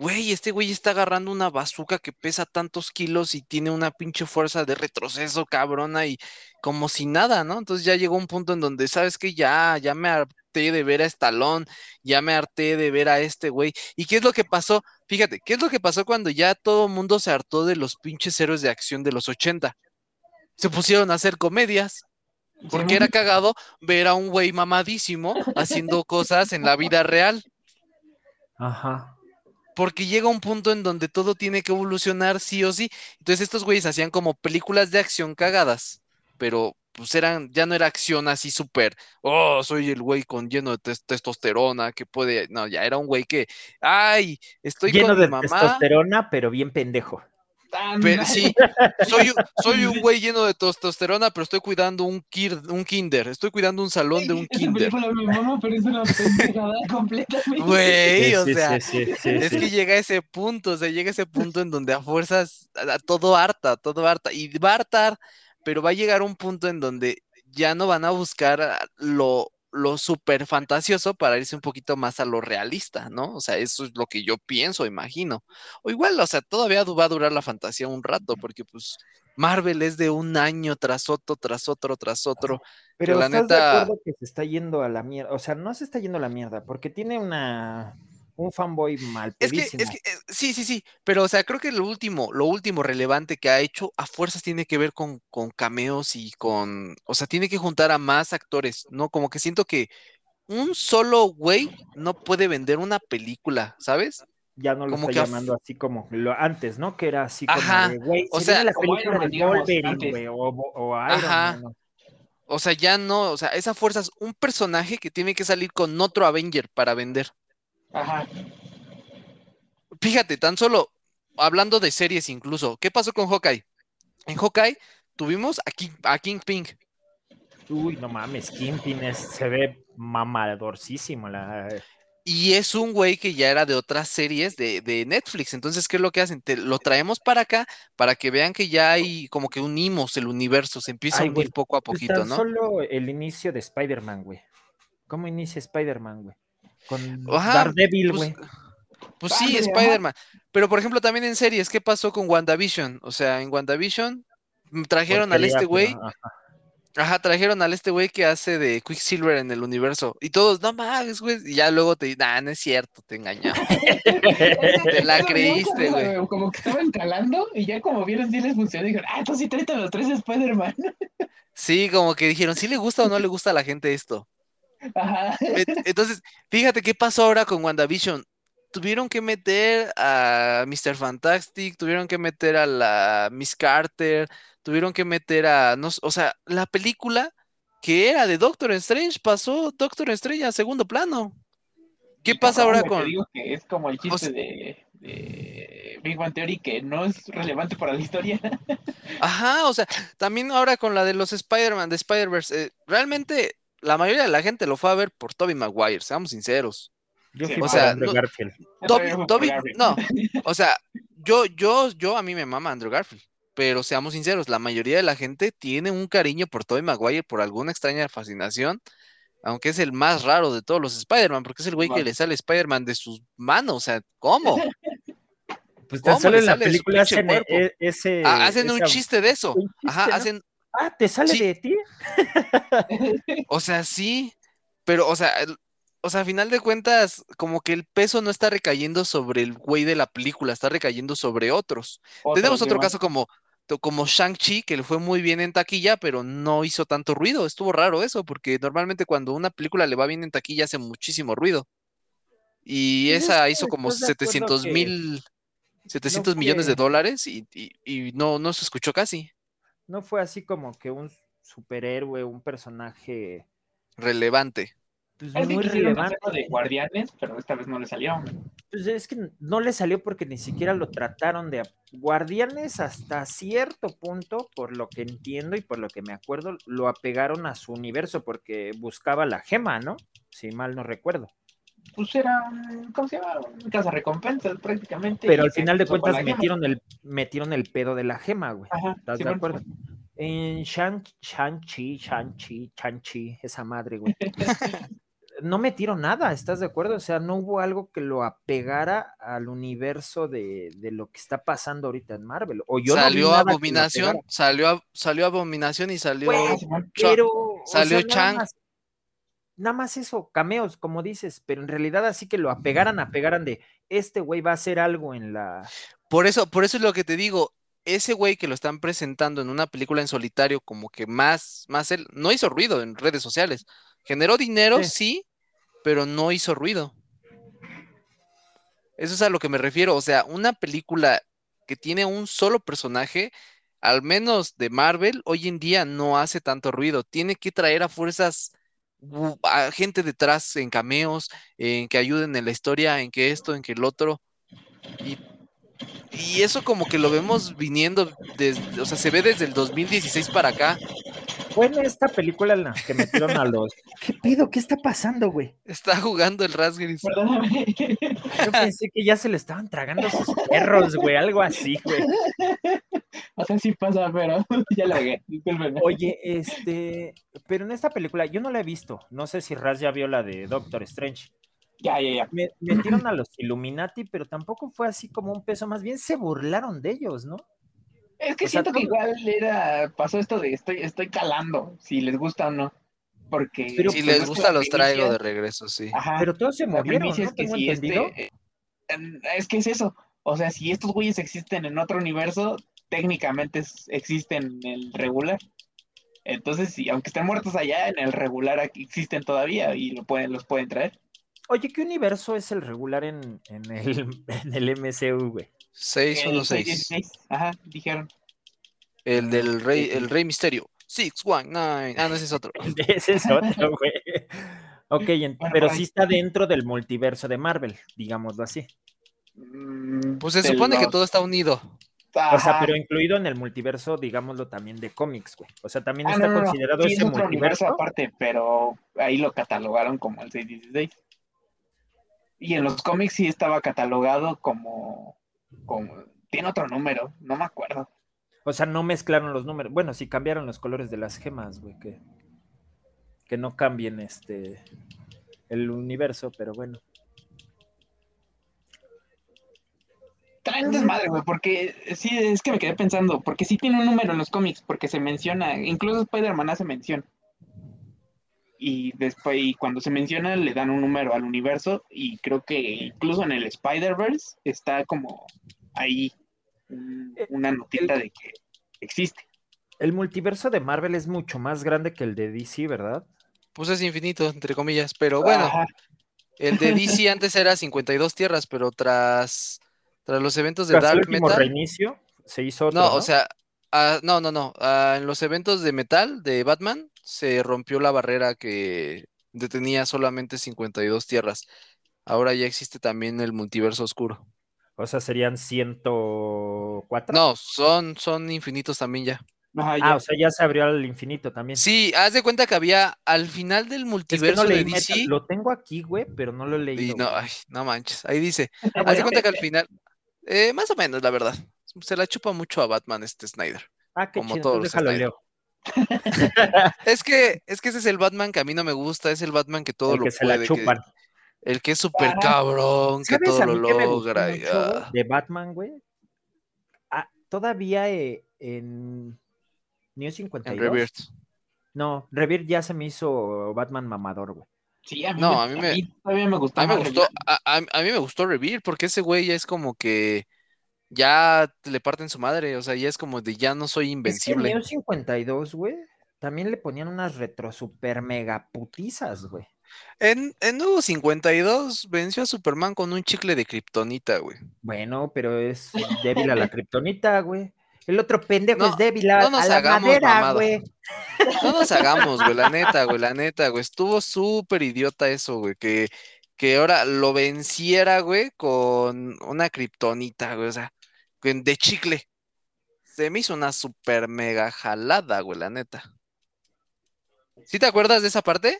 güey, este güey está agarrando una bazuca que pesa tantos kilos y tiene una pinche fuerza de retroceso cabrona y como si nada, ¿no? Entonces ya llegó un punto en donde, ¿sabes que Ya, ya me harté de ver a Estalón, ya me harté de ver a este güey. ¿Y qué es lo que pasó? Fíjate, ¿qué es lo que pasó cuando ya todo el mundo se hartó de los pinches héroes de acción de los 80? Se pusieron a hacer comedias. Porque era cagado ver a un güey mamadísimo haciendo cosas en la vida real. Ajá porque llega un punto en donde todo tiene que evolucionar sí o sí. Entonces estos güeyes hacían como películas de acción cagadas, pero pues eran, ya no era acción así súper, oh, soy el güey con lleno de testosterona que puede, no, ya era un güey que, ay, estoy lleno de testosterona, pero bien pendejo sí, soy, soy un güey lleno de testosterona, pero estoy cuidando un, un kinder. Estoy cuidando un salón de un kinder. Güey, o sea, es que llega a ese punto, o sea, llega a ese punto en donde a fuerzas a, todo harta, todo harta. Y va a hartar, pero va a llegar un punto en donde ya no van a buscar lo lo súper fantasioso para irse un poquito más a lo realista, ¿no? O sea, eso es lo que yo pienso, imagino. O igual, o sea, todavía va a durar la fantasía un rato, porque pues Marvel es de un año tras otro, tras otro, tras otro. Pero la ¿estás neta... de acuerdo que se está yendo a la mierda? O sea, no se está yendo a la mierda, porque tiene una un fanboy mal es que, es que, eh, sí, sí, sí, pero o sea, creo que lo último, lo último relevante que ha hecho a fuerzas tiene que ver con, con cameos y con, o sea, tiene que juntar a más actores, ¿no? Como que siento que un solo güey no puede vender una película, ¿sabes? Ya no lo como está llamando así como lo antes, ¿no? Que era así como güey, o sea, la película de Wolverine, güey, o, o, Iron Man, O sea, ya no, o sea, esa fuerza es un personaje que tiene que salir con otro Avenger para vender. Ajá. Fíjate, tan solo hablando de series incluso, ¿qué pasó con Hawkeye? En Hawkeye tuvimos a, King, a Kingpin. Uy, no mames, Kingpin se ve mamadorcísimo. La... Y es un güey que ya era de otras series de, Netflix. Entonces, ¿qué es lo que hacen? lo traemos para acá para que vean que ya hay como que unimos el universo, se empieza a unir poco a poquito, ¿no? Solo el inicio de Spider-Man, güey. ¿Cómo inicia Spider-Man, güey? Con Daredevil, pues, güey. Pues, sí, Spider-Man. Pero por ejemplo, también en series, ¿qué pasó con WandaVision? O sea, en WandaVision mm, trajeron al este güey. Ajá. trajeron al este güey que hace de Quicksilver en el universo. Y todos, no mames, güey. Y ya luego te dicen, nah, no es cierto, te engañamos. te la creíste, güey. Como, que estaban calando y ya como vieron si les funcionó, dijeron, ah, entonces sí tráete los tres Spider-Man. sí, como que dijeron, ¿sí le gusta o no le gusta a la gente esto? Entonces, fíjate qué pasó ahora con WandaVision. Tuvieron que meter a Mr. Fantastic, tuvieron que meter a la Miss Carter, tuvieron que meter a. No, o sea, la película que era de Doctor Strange pasó Doctor Strange a segundo plano. ¿Qué pasa ahora con.? es como el chiste de, Big Bang Theory que no es relevante para la historia. Ajá, o sea, también ahora con la de los Spider-Man, de Spider-Verse, eh, realmente la mayoría de la gente lo fue a ver por Toby Maguire, seamos sinceros. Yo o sea, no, Toby, no, o sea, yo, yo, yo a mí me mama Andrew Garfield, pero seamos sinceros, la mayoría de la gente tiene un cariño por Toby Maguire por alguna extraña fascinación, aunque es el más raro de todos los Spider-Man, porque es el güey que le sale Spider-Man de sus manos, o sea, ¿cómo? Pues te sale en la película hacen, e, ese, ah, hacen un chiste de eso. Ajá, hacen, Ah, ¿te sale de ti? o sea, sí, pero, o sea, o sea, a final de cuentas, como que el peso no está recayendo sobre el güey de la película, está recayendo sobre otros. Tenemos otro caso como, como Shang-Chi, que le fue muy bien en taquilla, pero no hizo tanto ruido. Estuvo raro eso, porque normalmente cuando una película le va bien en taquilla hace muchísimo ruido. Y esa hizo como 700 mil, 700 millones de dólares y, y no, no se escuchó casi no fue así como que un superhéroe, un personaje relevante. Pues muy relevante. de Guardianes, pero esta vez no le salió. Pues es que no le salió porque ni siquiera lo trataron de Guardianes hasta cierto punto, por lo que entiendo y por lo que me acuerdo, lo apegaron a su universo porque buscaba la gema, ¿no? Si mal no recuerdo. Pues era, ¿cómo se llama? Casa recompensas prácticamente. Pero al final de cuentas metieron el, metieron el pedo de la gema, güey. ¿Estás de acuerdo? En Shang-Chi, Shang-Chi, Shang-Chi, esa madre, güey. no metieron nada, ¿estás de acuerdo? O sea, no hubo algo que lo apegara al universo de, lo que está pasando ahorita en Marvel. O yo salió Abominación, salió, salió Abominación y salió. pero, salió Chang nada más eso, cameos, como dices, pero en realidad así que lo apegaran, apegaran de este güey va a hacer algo en la. Por eso, por eso es lo que te digo. Ese güey que lo están presentando en una película en solitario, como que más, más él, no hizo ruido en redes sociales. Generó dinero, sí, pero no hizo ruido. Eso es a lo que me refiero. O sea, una película que tiene un solo personaje, al menos de Marvel, hoy en día no hace tanto ruido. Tiene que traer a fuerzas a gente detrás en cameos, en que ayuden en la historia, en que esto, en que el otro. Y, y eso como que lo vemos viniendo, desde, o sea, se ve desde el 2016 para acá. Fue en esta película en la que metieron a los. ¿Qué pedo? ¿Qué está pasando, güey? Está jugando el Raspberry. Yo pensé que ya se le estaban tragando sus perros, güey, algo así, güey. O sea, sí pasa, pero ya la hagué. Oye, este, pero en esta película yo no la he visto. No sé si Raz ya vio la de Doctor Strange. Ya, ya, ya. Me, metieron a los Illuminati, pero tampoco fue así como un peso. Más bien se burlaron de ellos, ¿no? Es que siento que igual era, pasó esto de estoy, estoy calando, si les gusta o no. Porque si les gusta los traigo de regreso, sí. Pero todos se murieron, ¿no? Es que si este, eh, es que es eso. O sea, si estos güeyes existen en otro universo, técnicamente existen en el regular. Entonces, si, aunque estén muertos allá, en el regular aquí existen todavía y lo pueden, los pueden traer. Oye, ¿qué universo es el regular en, en, el, en el MCU, güey? 616. Ajá, dijeron. El del rey, el rey misterio. 619. Ah, no, ese es otro. ese es otro, güey. Ok, pero sí está dentro del multiverso de Marvel, digámoslo así. Mm, pues se supone que todo está unido. O sea, pero incluido en el multiverso, digámoslo también de cómics, güey. O sea, también ah, está considerado ese multiverso. aparte, pero ahí lo catalogaron como el 616. Y en los cómics sí estaba catalogado como, como tiene otro número, no me acuerdo. O sea, no mezclaron los números. Bueno, sí cambiaron los colores de las gemas, güey, que, que no cambien este el universo, pero bueno. Traen desmadre, güey, porque sí, es que me quedé pensando, porque sí tiene un número en los cómics, porque se menciona, incluso Spider-Man hace mención. Y después, y cuando se menciona, le dan un número al universo, y creo que incluso en el Spider-Verse está como ahí eh, una notita de que existe. El multiverso de Marvel es mucho más grande que el de DC, ¿verdad? Pues es infinito, entre comillas, pero bueno, el de DC antes era 52 tierras, pero tras tras los eventos de Dark Metal. reinicio se hizo no, o sea, ah, no, no, no. Ah, en los eventos de Metal de Batman se rompió la barrera que detenía solamente 52 tierras. Ahora ya existe también el multiverso oscuro. O sea, serían 104. No, son, son infinitos también ya. Ah, o sea, ya se abrió al infinito también. Sí, haz de cuenta que había al final del multiverso de DC. Lo tengo aquí, güey, pero no lo he leído. no, no manches. Ahí dice. haz de cuenta que al final, eh, más o menos, la verdad. Se la chupa mucho a Batman este Snyder. Ah, qué como chido, todos déjalo leo. es que es que ese es el Batman que a mí no me gusta, es el Batman que todo lo que se La chupan. el que es súper cabrón, que todo lo logra. de Batman, güey. Ah, todavía eh, en New 52. En Rebirth. No, Rebirth ya se me hizo Batman mamador, güey. Sí, a mí, no, a mí me, me gustó. A mí me gustó, a, mí me gustó Revere porque ese güey ya es como que ya le parten su madre, o sea, ya es como de ya no soy invencible. en 52, güey, también le ponían unas retro super mega putizas, güey. En, en Nuevo 52 venció a Superman con un chicle de kriptonita, güey. Bueno, pero es débil a la kriptonita, güey. El otro pendejo es débil a, no nos la madera, güey. No nos hagamos, güey, la neta, güey, la neta, güey. Estuvo súper idiota eso, güey, que, que ahora lo venciera, güey, con una kriptonita, güey, o sea, de chicle. Se me hizo una súper mega jalada, güey, la neta. ¿Sí te acuerdas de esa parte?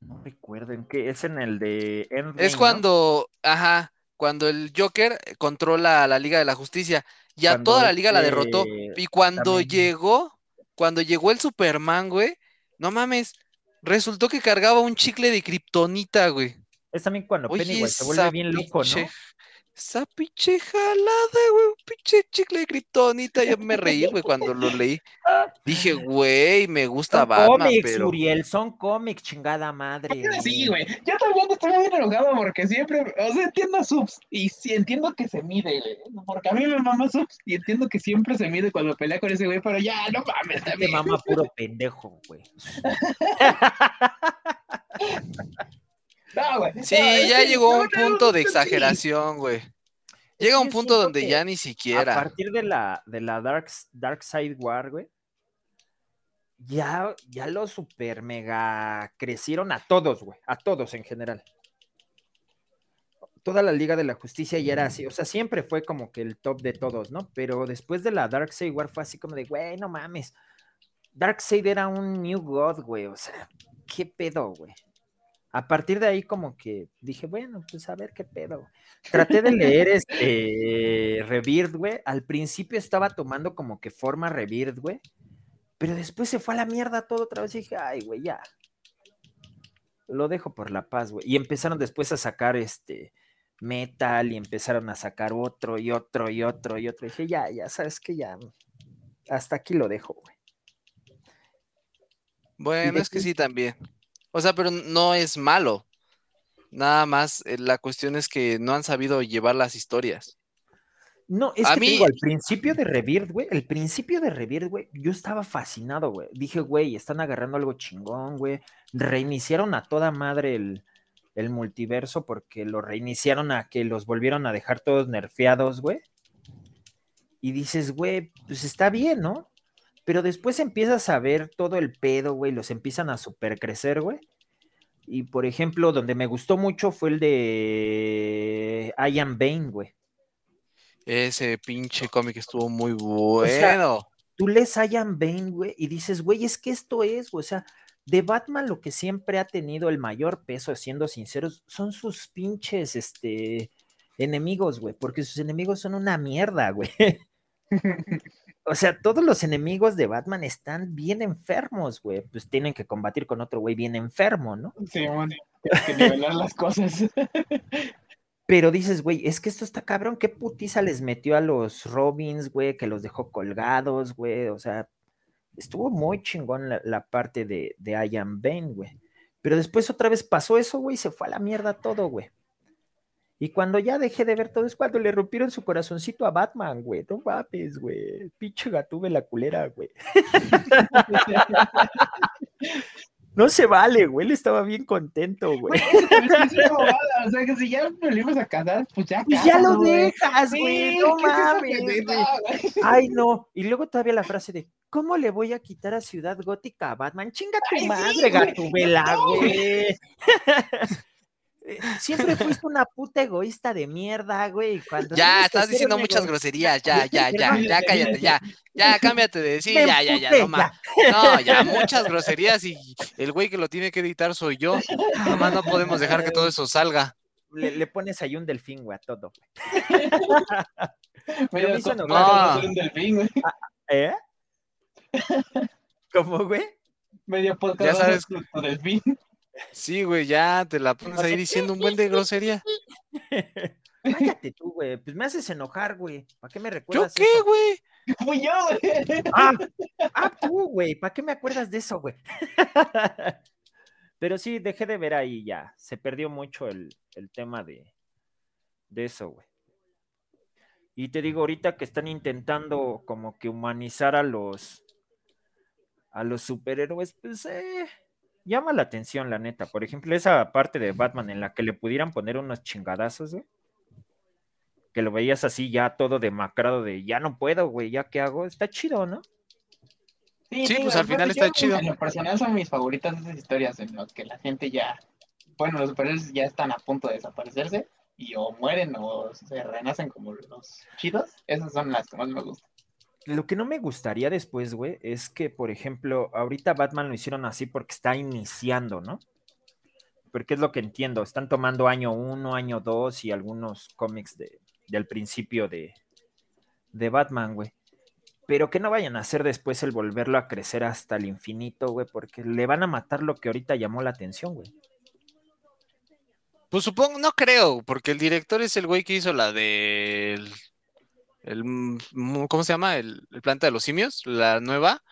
No recuerdo en qué, es en el de Es cuando, ajá, cuando el Joker controla la Liga de la Justicia y a toda la liga la derrotó. Y cuando llegó, cuando llegó el Superman, güey, no mames, resultó que cargaba un chicle de kriptonita, güey. Es también cuando Penny, se vuelve bien loco, ¿no? Esa pinche jalada, güey, pinche chicle de kriptonita. Yo me reí, güey, cuando lo leí. Dije, güey, me gusta son Batman, cómics, pero... Uriel, son cómics, chingada madre. Sí, güey. Yo también estoy muy enojado porque siempre, o sea, entiendo a Subs y sí entiendo que se mide, güey. Porque a mí me mama Subs y entiendo que siempre se mide cuando pelea con ese güey, pero ya, no mames, también. Me mama puro pendejo, güey. Sí, ya llegó un punto de exageración, güey. Llega un punto donde ya ni siquiera. A partir de la, de la Dark, Dark Side War, güey, ya, ya lo super mega crecieron a todos, güey. A todos en general. Toda la Liga de la Justicia ya era así. O sea, siempre fue como que el top de todos, ¿no? Pero después de la Dark Side War fue así como de, güey, no mames. Darkseid era un New God, güey. O sea, ¿qué pedo, güey? A partir de ahí como que dije, bueno, pues a ver qué pedo. Traté de leer este Rebirth, güey. Al principio estaba tomando como que forma Rebirth, güey. Pero después se fue a la mierda todo otra vez y dije, ay, güey, ya. Lo dejo por la paz, güey. Y empezaron después a sacar este metal y empezaron a sacar otro y otro y otro y otro. Y dije, ya, ya, sabes que ya. Hasta aquí lo dejo, güey. Bueno, es que sí también. O sea, pero no es malo. Nada más, eh, la cuestión es que no han sabido llevar las historias. No, es que digo, al principio de Rebirth, güey, el principio de Rebirth, güey, yo estaba fascinado, güey. Dije, güey, están agarrando algo chingón, güey. Reiniciaron a toda madre el, el multiverso porque lo reiniciaron a que los volvieron a dejar todos nerfeados, güey. Y dices, güey, pues está bien, ¿no? Pero después empiezas a ver todo el pedo, güey, los empiezan a supercrecer, güey. Y por ejemplo, donde me gustó mucho fue el de Ian Bane, güey. Ese pinche cómic estuvo muy bueno. tú lees Ian Bane, güey, y dices, güey, es que esto es, güey, o sea, de Batman lo que siempre ha tenido el mayor peso, siendo sinceros, son sus pinches, este, enemigos, güey, porque sus enemigos son una mierda, güey. o sea, todos los enemigos de Batman están bien enfermos, güey. Pues tienen que combatir con otro güey bien enfermo, ¿no? Sí, bueno, que nivelar las cosas. Pero dices, güey, es que esto está cabrón, qué putiza les metió a los Robins, güey, que los dejó colgados, güey, o sea, estuvo muy chingón la, parte de, de Ian Bane, güey. Pero después otra vez pasó eso, güey, y se fue a la mierda todo, güey. Y cuando ya dejé de ver todo es cuando le rompieron su corazoncito a Batman, güey. No mames, güey. Pinche gatube la culera, güey. No se vale, güey. Él estaba bien contento, güey. o sea, que si ya lo ibas a casar, pues ya. Pues ya lo dejas, güey. no mames, güey. Ay, no. Y luego todavía la frase de, ¿cómo le voy a quitar a Ciudad Gótica a Batman? Chinga tu madre, gatubela, güey. Eh, siempre fuiste una puta egoísta de mierda, güey. ya, estás diciendo muchas groserías, ya, ya, ya, ya, cállate, ya, ya, cámbiate de decir, ya, ya, ya, no más. No, ya, muchas groserías y el güey que lo tiene que editar soy yo. Nomás no podemos dejar que todo eso salga. Le, pones ahí un delfín, güey, a todo. Pero me no. un delfín, güey. Ah, ¿Eh? ¿Cómo, güey? Medio podcast ya sabes. tu delfín. Sí, güey, ya te la pones ahí diciendo un buen de grosería. Cállate tú, güey. Pues me haces enojar, güey. ¿Para qué me recuerdas? ¿Yo qué, güey? Fui yo, güey. Ah, ah, tú, güey. ¿Para qué me acuerdas de eso, güey? Pero sí, dejé de ver ahí ya. Se perdió mucho el, el tema de, de eso, güey. Y te digo, ahorita que están intentando como que humanizar a los a los superhéroes, pues eh, llama la atención, la neta. Por ejemplo, esa parte de Batman en la que le pudieran poner unos chingadazos, güey. Que lo veías así ya todo demacrado de ya no puedo, güey, ya qué hago. Está chido, ¿no? Sí, pues al final está chido. En lo personal son mis favoritas esas historias en las que la gente ya, bueno, los superhéroes ya están a punto de desaparecerse y o mueren o se renacen como los chidos. Esas son las que más me gustan lo que no me gustaría después, güey, es que, por ejemplo, ahorita Batman lo hicieron así porque está iniciando, ¿no? Porque es lo que entiendo, están tomando año uno, año dos y algunos cómics de, del principio de, de Batman, güey. Pero que no vayan a hacer después el volverlo a crecer hasta el infinito, güey, porque le van a matar lo que ahorita llamó la atención, güey. Pues supongo, no creo, porque el director es el güey que hizo la del el, ¿cómo se llama? El, el, planeta de los simios, la nueva,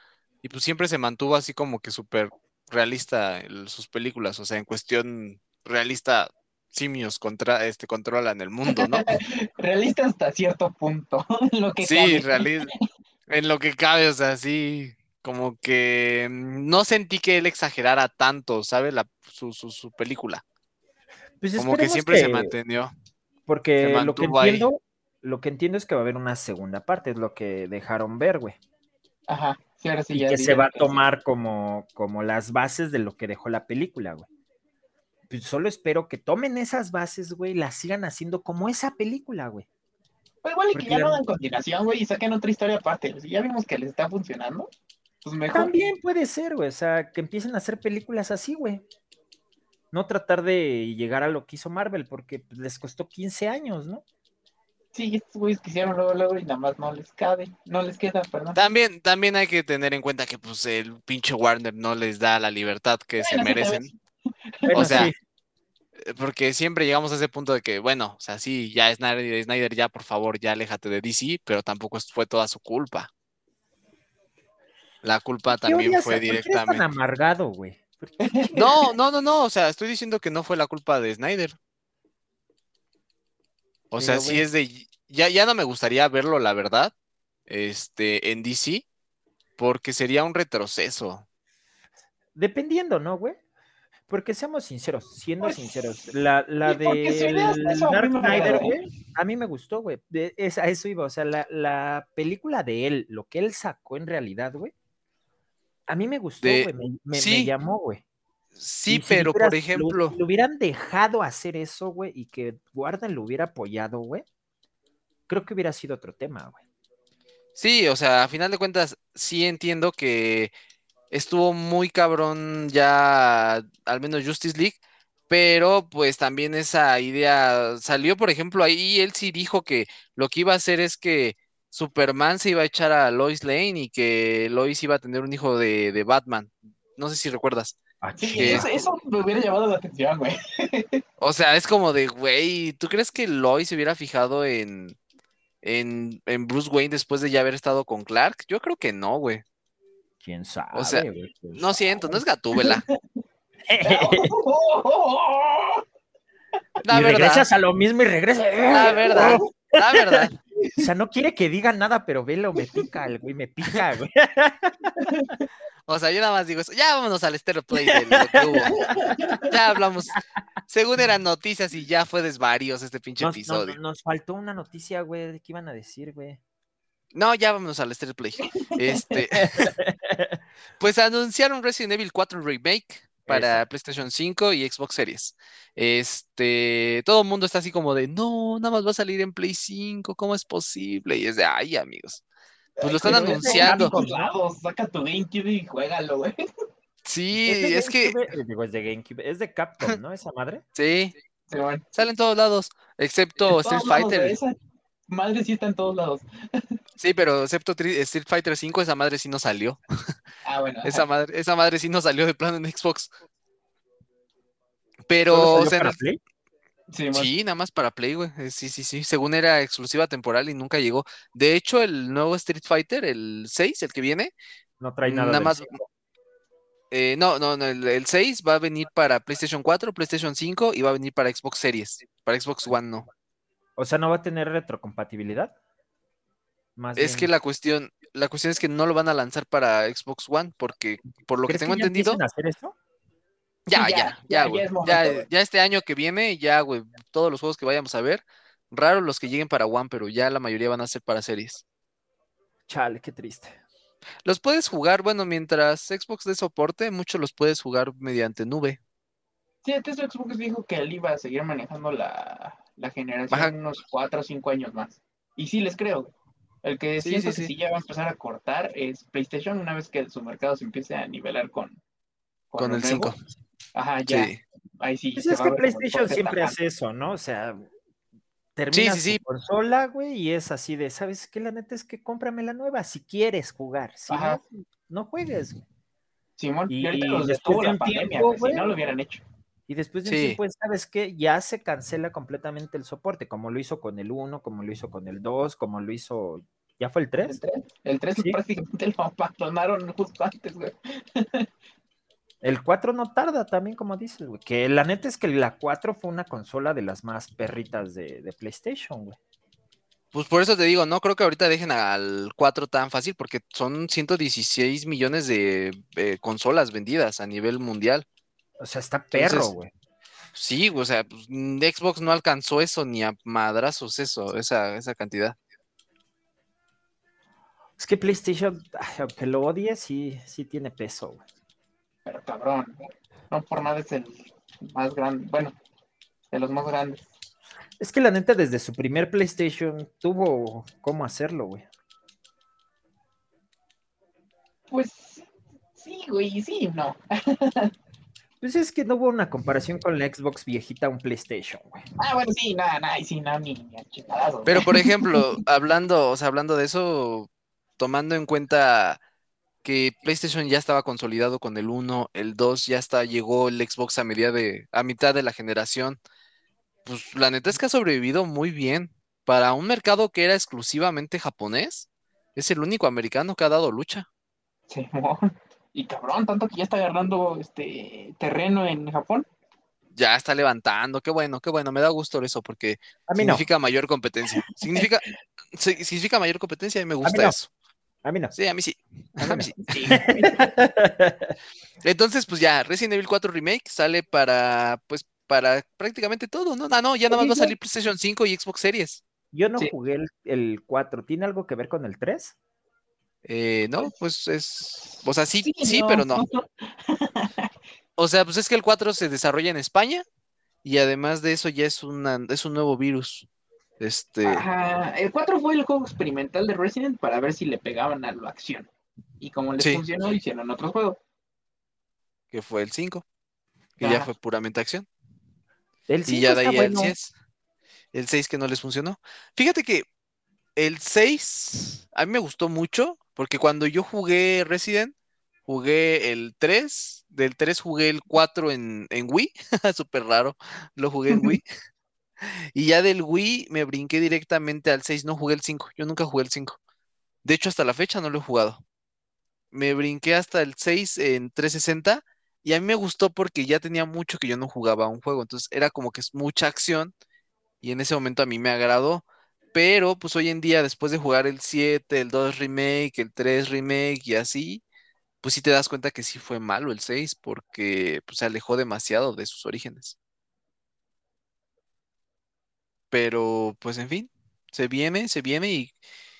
y pues siempre se mantuvo así como que súper realista sus películas, o sea, en cuestión realista, simios contra, este, controlan el mundo, ¿no? realista hasta cierto punto, lo que Sí, realista, en lo que cabe, o sea, sí, como que no sentí que él exagerara tanto, ¿sabes? La, su, su, película. Pues como que siempre se mantenió. Porque lo que entiendo, lo que entiendo es que va a haber una segunda parte, es lo que dejaron ver, güey. Ajá, sí, ahora sí y que se va a tomar como, como las bases de lo que dejó la película, güey. Pues solo espero que tomen esas bases, güey, y las sigan haciendo como esa película, güey. Pues igual y que ya no dan continuación, güey, y saquen otra historia aparte. Si ya vimos que les está funcionando, pues mejor. También puede ser, güey, o sea, que empiecen a hacer películas así, güey. No tratar de llegar a lo que hizo Marvel, porque pues, les costó 15 años, ¿no? Sí, estos güeyes quisieron luego, luego y nada más no les cabe, no les queda, perdón. También, también hay que tener en cuenta que pues el pinche Warner no les da la libertad que se merecen. o sea, porque siempre llegamos a ese punto de que, bueno, o sea, sí, ya Snyder, Snyder, ya por favor, ya aléjate de DC, pero tampoco fue toda su culpa. La culpa también fue directamente. ¿por tan amargado, güey? No, no, no, no. O sea, estoy diciendo que no fue la culpa de Snyder. O sea, sí es de. Ya, ya no me gustaría verlo, la verdad. Este, en DC. Porque sería un retroceso. Dependiendo, ¿no, güey? Porque seamos sinceros, siendo pues, sinceros, la, la de Dark Snyder, güey, a mí me gustó, güey. a eso iba, o sea, la, la, película de él, lo que él sacó en realidad, güey, a mí me gustó, güey, me, me, llamó, güey. Sí, pero por ejemplo. Lo, hubieran dejado hacer eso, güey, y que Guardian lo hubiera apoyado, güey, creo que hubiera sido otro tema, güey. Sí, o sea, a final de cuentas, sí entiendo que estuvo muy cabrón ya, al menos Justice League, pero pues también esa idea salió, por ejemplo, ahí él sí dijo que lo que iba a hacer es que Superman se iba a echar a Lois Lane y que Lois iba a tener un hijo de, Batman. No sé si recuerdas. Ah, eso, me hubiera llamado la atención, güey. O sea, es como de, güey, ¿tú crees que Lois se hubiera fijado en, en, en Bruce Wayne después de ya haber estado con Clark? Yo creo que no, güey. ¿Quién sabe? O sea, no siento, no es Gatúbela. la y verdad. regresas a lo mismo y regresas. La verdad, la verdad. O sea, no quiere que diga nada, pero velo, me pica, el güey, me pica, güey. O sea, yo nada más digo eso. Ya vámonos al Stereo Play de lo que hubo. Ya hablamos. Según eran noticias y ya fue desvarios este pinche episodio. nos faltó una noticia, güey, de qué iban a decir, güey. No, ya vámonos al Stereo Play. Este, pues anunciaron Resident Evil 4 Remake para PlayStation 5 y Xbox Series. Este, todo el mundo está así como de, no, nada más va a salir en Play 5, ¿cómo es posible? Y es de, ay, amigos. Pues lo están anunciando. saca tu GameCube y juégalo, güey. Sí, es, que. Digo, es de GameCube, es de Capcom, ¿no? Esa madre. Sí. sí Sale en todos lados, excepto Street Fighter madre sí está en todos lados. Sí, pero excepto Street Fighter 5, esa madre sí no salió. Ah, bueno. esa madre, esa madre sí no salió de plano en Xbox. Pero. para Play? Sí, nada más para Play, güey. Eh, sí, sí, sí. Según era exclusiva temporal y nunca llegó. De hecho, el nuevo Street Fighter, el 6, el que viene. No trae nada. Nada más. Eh, no, no, no el, el, 6 va a venir para PlayStation 4, PlayStation 5 y va a venir para Xbox Series. Para Xbox One no. O sea, ¿no va a tener retrocompatibilidad? Es que la cuestión, la cuestión es que no lo van a lanzar para Xbox One, porque por lo que tengo entendido. hacer eso? Ya, ya, ya, güey. Ya, ya, este año que viene, ya, güey, todos los juegos que vayamos a ver, raro los que lleguen para One, pero ya la mayoría van a ser para series. Chale, qué triste. Los puedes jugar, bueno, mientras Xbox dé soporte, muchos los puedes jugar mediante nube. Sí, antes Xbox dijo que él iba a seguir manejando la, la generación unos cuatro o cinco años más. Y sí les creo. El que siento que sí ya va a empezar a cortar es PlayStation una vez que su mercado se empiece a nivelar con, con, el 5. Ajá, ya. Ahí sí. Pues es que PlayStation siempre hace eso, ¿no? O sea, termina su consola, güey, y es así de, ¿sabes qué? La neta es que cómprame la nueva si quieres jugar. Si no, no juegues, güey. Simón, y, ahorita los detuvo la pandemia, si no lo hubieran hecho. Y después de un tiempo, ¿sabes qué? Ya se cancela completamente el soporte, como lo hizo con el 1, como lo hizo con el 2, como lo hizo. ¿Ya fue el 3? El 3, prácticamente lo abandonaron justo antes, güey. El 4 no tarda también, como dices, güey. Que la neta es que la 4 fue una consola de las más perritas de, PlayStation, güey. Pues por eso te digo, no creo que ahorita dejen al 4 tan fácil, porque son 116 millones de eh, consolas vendidas a nivel mundial. O sea, está perro, güey. Sí, o sea, pues, Xbox no alcanzó eso ni a madrazos eso, esa, esa cantidad. Es que PlayStation, aunque lo odie, sí, sí tiene peso, güey. Pero cabrón, no por nada es el más grande, bueno, de los más grandes. Es que la neta, desde su primer PlayStation tuvo cómo hacerlo, güey. Pues sí, güey, sí, no. Pues es que no hubo una comparación con la Xbox viejita a un PlayStation, güey. Ah, bueno, sí, nada, nada, sí, nada, ni, ni Pero, por ejemplo, hablando, o sea, hablando de eso, tomando en cuenta que PlayStation ya estaba consolidado con el 1, el 2 ya está, llegó el Xbox a media de, a mitad de la generación. Pues la neta es que ha sobrevivido muy bien. Para un mercado que era exclusivamente japonés, es el único americano que ha dado lucha. Sí, y cabrón, tanto que ya está agarrando este terreno en Japón. Ya está levantando, qué bueno, qué bueno, me da gusto eso porque significa mayor competencia. Significa, significa mayor competencia y me gusta eso. A mí no. Sí, a mí sí. A mí, sí. Entonces, pues ya, Resident Evil 4 Remake sale para, pues, para prácticamente todo, ¿no? Ah, no, ya nada más va a salir PlayStation 5 y Xbox Series. Yo no jugué el, 4. ¿Tiene algo que ver con el 3? Eh, no, pues es. O sea, sí, sí, pero no. O sea, pues es que el 4 se desarrolla en España y además de eso ya es, una, es un nuevo virus. Este... Ajá. El 4 fue el juego experimental de Resident para ver si le pegaban a la acción. Y como les funcionó, hicieron otro juego. Que fue el 5. Que ya fue puramente acción. El 5 y ya de ahí el 6. El 6 que no les funcionó. Fíjate que el 6 a mí me gustó mucho. Porque cuando yo jugué Resident, jugué el 3. Del 3 jugué el 4 en, en Wii. Súper raro. Lo jugué en Wii. Y ya del Wii me brinqué directamente al 6, no jugué el 5, yo nunca jugué el 5. De hecho, hasta la fecha no lo he jugado. Me brinqué hasta el 6 en 360 y a mí me gustó porque ya tenía mucho que yo no jugaba un juego, entonces era como que es mucha acción y en ese momento a mí me agradó. Pero pues hoy en día, después de jugar el 7, el 2 remake, el 3 remake y así, pues sí te das cuenta que sí fue malo el 6 porque pues, se alejó demasiado de sus orígenes. Pero, pues en fin, se viene, se viene y,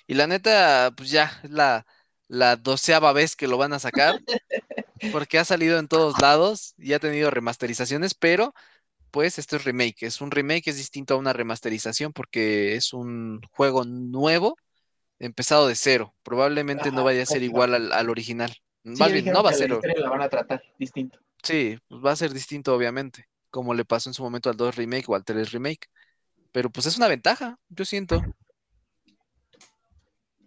la neta, pues ya es la, la doceava vez que lo van a sacar, porque ha salido en todos lados y ha tenido remasterizaciones, pero pues esto es remake, es un remake, es distinto a una remasterización porque es un juego nuevo, empezado de cero, probablemente no vaya a ser igual al, original. Más bien, no va a ser. La van a tratar distinto. Sí, pues va a ser distinto, obviamente, como le pasó en su momento al 2 Remake o al 3 Remake. Pero pues es una ventaja, yo siento.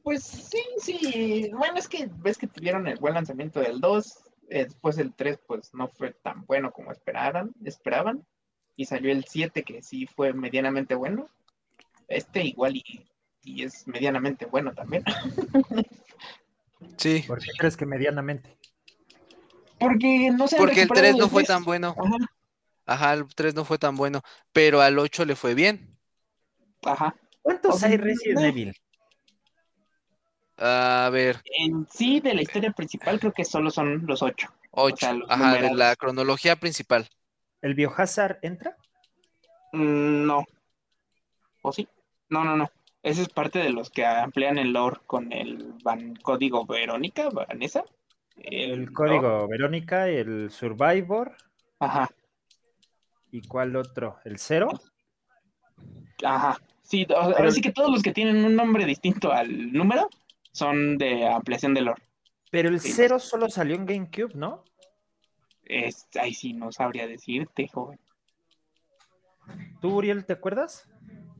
Pues sí, sí. Bueno, es que ves que tuvieron el buen lanzamiento del 2. Eh, después el 3 pues no fue tan bueno como esperaban, esperaban. Y salió el 7 que sí fue medianamente bueno. Este igual y, es medianamente bueno también. Sí. ¿Por qué crees que medianamente? Porque no sé. Porque el 3 no fue tan bueno. Ajá, el 3 no fue tan bueno, pero al 8 le fue bien. Ajá. ¿Cuántos hay Resident Evil? A ver. En sí, de la historia principal, creo que solo son los 8. 8. Ajá, de la cronología principal. ¿El Biohazard entra? Mm, no. ¿O sí? No, no, no. Ese es parte de los que amplían el lore con el código Verónica, Vanessa. El, código Verónica, el Survivor. Ajá. ¿Y cuál otro? ¿El cero? Ajá. Sí, ahora sí que todos los que tienen un nombre distinto al número son de ampliación de lore. Pero el cero solo salió en GameCube, ¿no? Es, ahí sí no sabría decirte, joven. ¿Tú, Uriel, te acuerdas?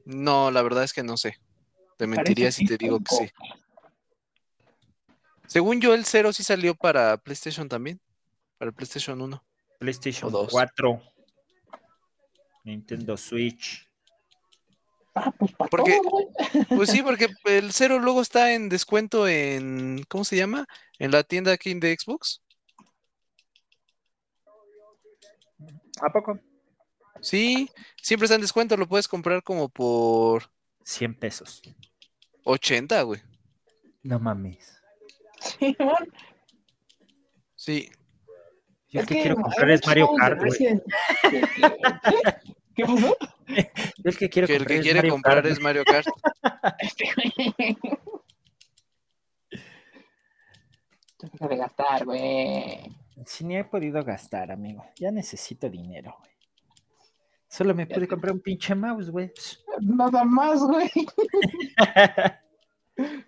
No, la verdad es que no sé. Te mentiría si te digo que sí. Según yo, el cero sí salió para PlayStation también. Para el PlayStation 1. PlayStation 4. Nintendo Switch. Ah, pues porque, pues sí, porque el cero luego está en descuento en, ¿cómo se llama? En la tienda aquí de Xbox. ¿A poco? Sí, siempre está en descuento, lo puedes comprar como por 100 pesos. 80, güey. No mames. Sí, Sí. Yo es que, quiero comprar es Mario Kart, güey. ¿Qué pasó? El que, quiero que el que quiere comprar es Mario Kart. Deja de gastar, güey. Si ni he podido gastar, amigo. Ya necesito dinero, güey. Solo me pude comprar un pinche mouse, güey. Nada más, güey.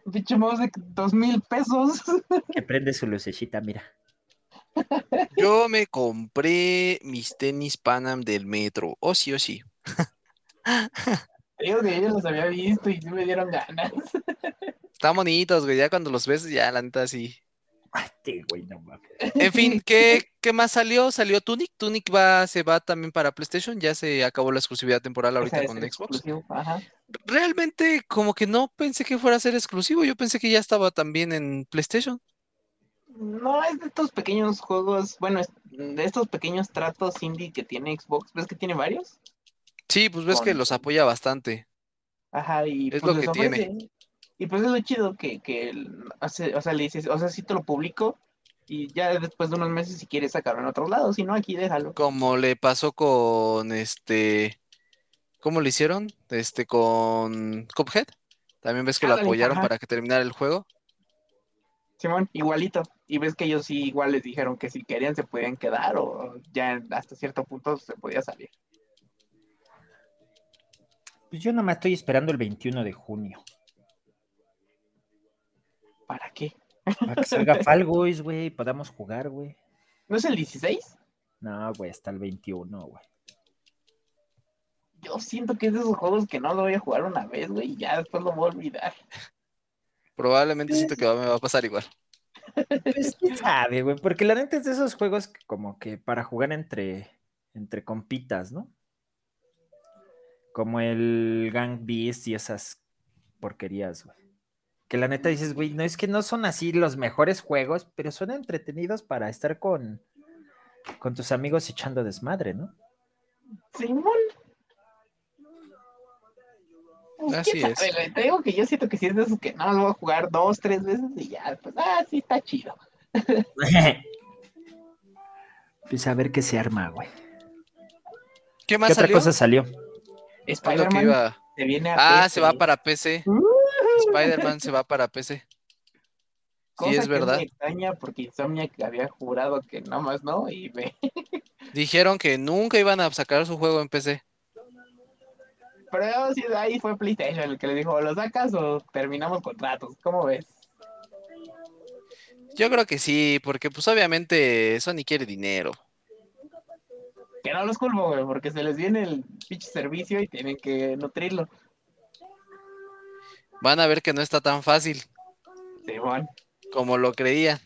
un pinche mouse de dos mil pesos. que prende su lucecita, mira. Yo me compré mis tenis Panam del metro. Oh, sí, oh, sí. Digo que ellos los había visto y sí me dieron ganas. Están bonitos, güey. Ya cuando los ves, ya la neta sí. Ay, güey, no mames. En fin, ¿qué, ¿qué, más salió? Salió Tunic. Tunic va, se va también para PlayStation. Ya se acabó la exclusividad temporal ahorita con Xbox. Realmente, como que no pensé que fuera a ser exclusivo. Yo pensé que ya estaba también en PlayStation. no es de estos pequeños juegos, bueno, de estos pequeños tratos indie que tiene Xbox, ¿ves que tiene varios? Sí, pues ves que los apoya bastante. Ajá, y es pues lo que tiene. Y pues es lo chido que, que hace, o sea, le dices, o sea, si te lo publico y ya después de unos meses si quieres sacarlo en otro lado, si no, aquí déjalo. Como le pasó con este, ¿cómo lo hicieron? Este, con Cuphead. También ves que lo apoyaron para que terminara el juego. Simón, igualito. Y ves que ellos sí igual les dijeron que si querían se podían quedar o ya hasta cierto punto se podía salir. Pues yo nomás estoy esperando el 21 de junio. ¿Para qué? Para que salga Fall Guys, güey, y podamos jugar, güey. ¿No es el 16? No, güey, hasta el 21, güey yo siento que es de esos juegos que no lo voy a jugar una vez, güey, y ya después lo voy a olvidar. Probablemente siento que me va a pasar igual. Pues quién sabe, güey, porque la neta es de esos juegos como que para jugar entre, entre compitas, ¿no? Como el Gang Beast y esas porquerías, güey. Que la neta dices, güey, no es que no son así los mejores juegos, pero son entretenidos para estar con, con tus amigos echando desmadre, ¿no? Simón, pues, Así es. Te digo que yo siento que si es de esos que no lo voy a jugar dos, tres veces y ya, pues, ah, sí, está chido. pues a ver qué se arma, güey. ¿Qué más otra cosa salió? Spider-Man se viene a Ah, se va para PC. Uh. Spider-Man se va para PC. sí, es verdad. Me extraña porque Insomniac había jurado que nada más no y ve. Dijeron que nunca iban a sacar su juego en PC. Pero sí, ahí fue PlayStation el que le dijo, ¿lo sacas o terminamos contratos? ¿Cómo ves? Yo creo que sí, porque pues obviamente Sony quiere dinero. Que no los culpo, güey, porque se les viene el pinche servicio y tienen que nutrirlo. Van a ver que no está tan fácil. Sí, bueno. Como lo creían.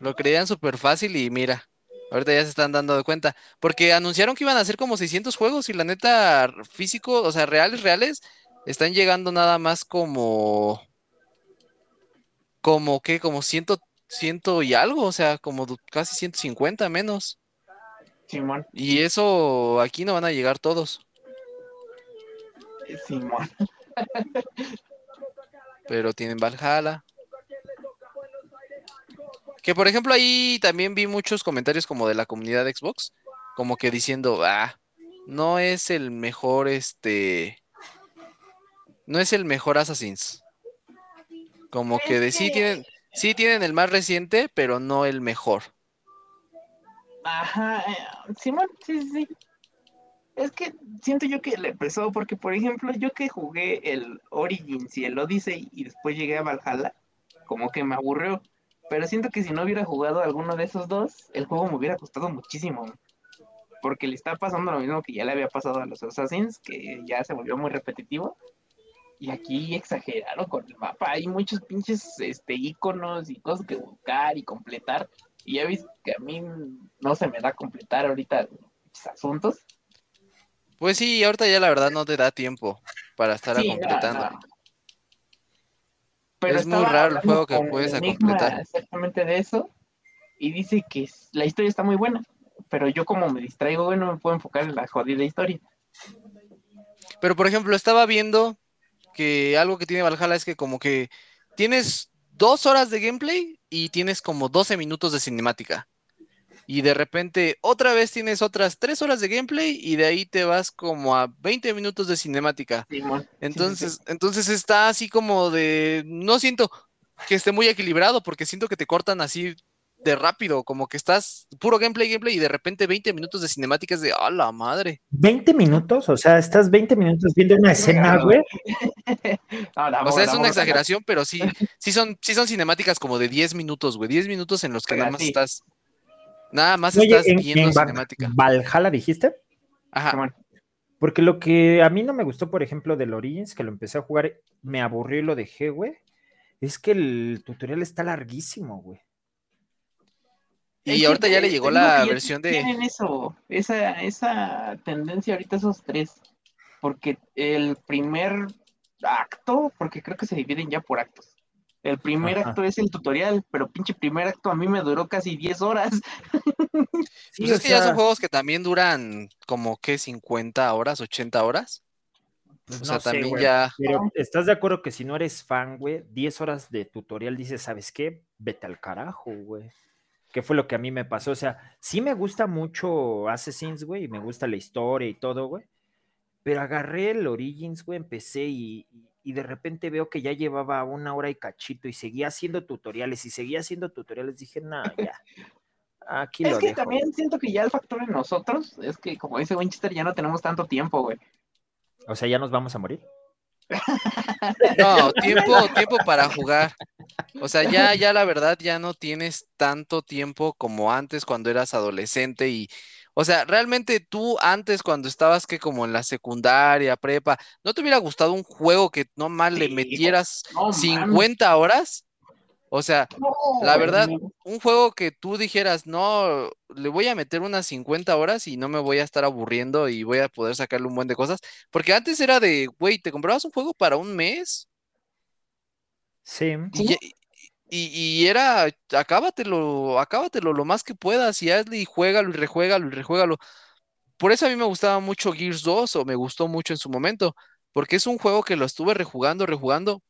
Lo creían súper fácil y mira. Ahorita ya se están dando de cuenta. Porque anunciaron que iban a hacer como 600 juegos y la neta, físico, o sea, reales, reales, están llegando nada más como. Como que, como ciento, ciento y algo, o sea, como casi 150 menos. Simón. Y eso aquí no van a llegar todos. Simón. Pero tienen Valhalla. Que por ejemplo ahí también vi muchos comentarios como de la comunidad de Xbox, como que diciendo, ah, no es el mejor, este, no es el mejor Assassin's. Como que de sí tienen, sí tienen el más reciente, pero no el mejor. Ajá, eh, Simón, sí, sí, sí. Es que siento yo que le empezó, porque por ejemplo, yo que jugué el Origins y el Odyssey y después llegué a Valhalla, como que me aburrió. Pero siento que si no hubiera jugado alguno de esos dos, el juego me hubiera costado muchísimo. Porque le está pasando lo mismo que ya le había pasado a los Assassins, que ya se volvió muy repetitivo. Y aquí exageraron con el mapa. Hay muchos pinches este, iconos y cosas que buscar y completar. Y ya viste que a mí no se me da completar ahorita los asuntos. Pues sí, ahorita ya la verdad no te da tiempo para estar completando es muy raro el juego que puedes completar. Exactamente de eso. Y dice que la historia está muy buena. Pero yo como me distraigo, bueno, me puedo enfocar en la jodida historia. Pero por ejemplo, estaba viendo que algo que tiene Valhalla es que como que tienes dos horas de gameplay y tienes como 12 minutos de cinemática y de repente otra vez tienes otras tres horas de gameplay y de ahí te vas como a 20 minutos de cinemática. entonces, entonces está así como de, no siento que esté muy equilibrado porque siento que te cortan así de rápido, como que estás puro gameplay, gameplay y de repente 20 minutos de cinemáticas de, ¡a la madre! ¿20 minutos? O sea, estás 20 minutos viendo una escena, güey. o sea, es una exageración, pero sí, sí son, sí son cinemáticas como de 10 minutos, güey, 10 minutos en los que nada más estás Nada más estás viendo cinemática. ¿Valhalla dijiste? Ajá. Porque lo que a mí no me gustó, por ejemplo, del Origins, que lo empecé a jugar, me aburrió y lo dejé, güey. Es que el tutorial está larguísimo, güey. Y ahorita ya le llegó la versión de. Tienen eso, esa, esa tendencia ahorita esos tres. Porque el primer acto, porque creo que se dividen ya por actos. El primer acto es el tutorial, pero pinche primer acto a mí me duró casi 10 horas. sí, pues es que ya son juegos que también duran como que 50 horas, 80 horas. Pues o sea, también ya. Pero estás de acuerdo que si no eres fan, güey, 10 horas de tutorial dices, ¿sabes qué? Vete al carajo, güey. ¿Qué fue lo que a mí me pasó? O sea, sí me gusta mucho Assassins, güey, y me gusta la historia y todo, güey. Pero agarré el Origins, güey, empecé y, y de repente veo que ya llevaba una hora y cachito y seguía haciendo tutoriales y seguía haciendo tutoriales, dije, nada, ya. Aquí es que también siento que ya el factor en nosotros es que, como dice Winchester, ya no tenemos tanto tiempo, güey. O sea, ya nos vamos a morir. No, tiempo, tiempo para jugar. O sea, ya, ya la verdad, ya no tienes tanto tiempo como antes cuando eras adolescente y, o sea, realmente tú antes cuando estabas que como en la secundaria, prepa, ¿no te hubiera gustado un juego que no mal le metieras 50 horas? O sea, la verdad, un juego que tú dijeras, no, le voy a meter unas 50 horas y no me voy a estar aburriendo y voy a poder sacarle un buen de cosas. Porque antes era de, güey, te comprabas un juego para un mes. Sí. Y, era, acábatelo, acábatelo lo más que puedas y hazle y juégalo y rejuégalo y rejuégalo. Por eso a mí me gustaba mucho Gears 2 o me gustó mucho en su momento, porque es un juego que lo estuve rejugando, rejugando.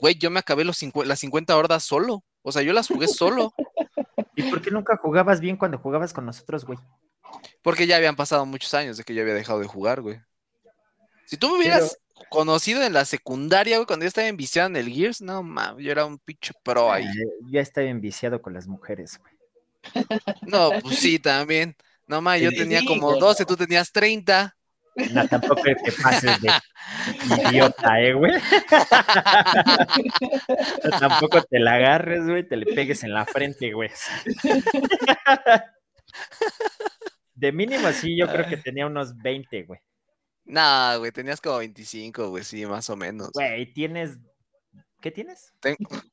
Güey, yo me acabé los las 50 horas solo. O sea, yo las jugué solo. ¿Y por qué nunca jugabas bien cuando jugabas con nosotros, güey? Porque ya habían pasado muchos años de que yo había dejado de jugar, güey. Si tú me hubieras conocido en la secundaria, güey, cuando yo estaba enviciado en el Gears, no mames, yo era un pinche pro ahí. ya estaba enviciado con las mujeres, güey. No, pues sí, también. No mames, yo tenía como 12, tú tenías 30. No, tampoco te pases de idiota, eh, güey. tampoco te la agarres, güey, te le pegues en la frente, güey. De mínimo, sí, yo creo que tenía unos 20, güey. Nah, güey, tenías como 25, güey, sí, más o menos. Güey, tienes. ¿Qué tienes?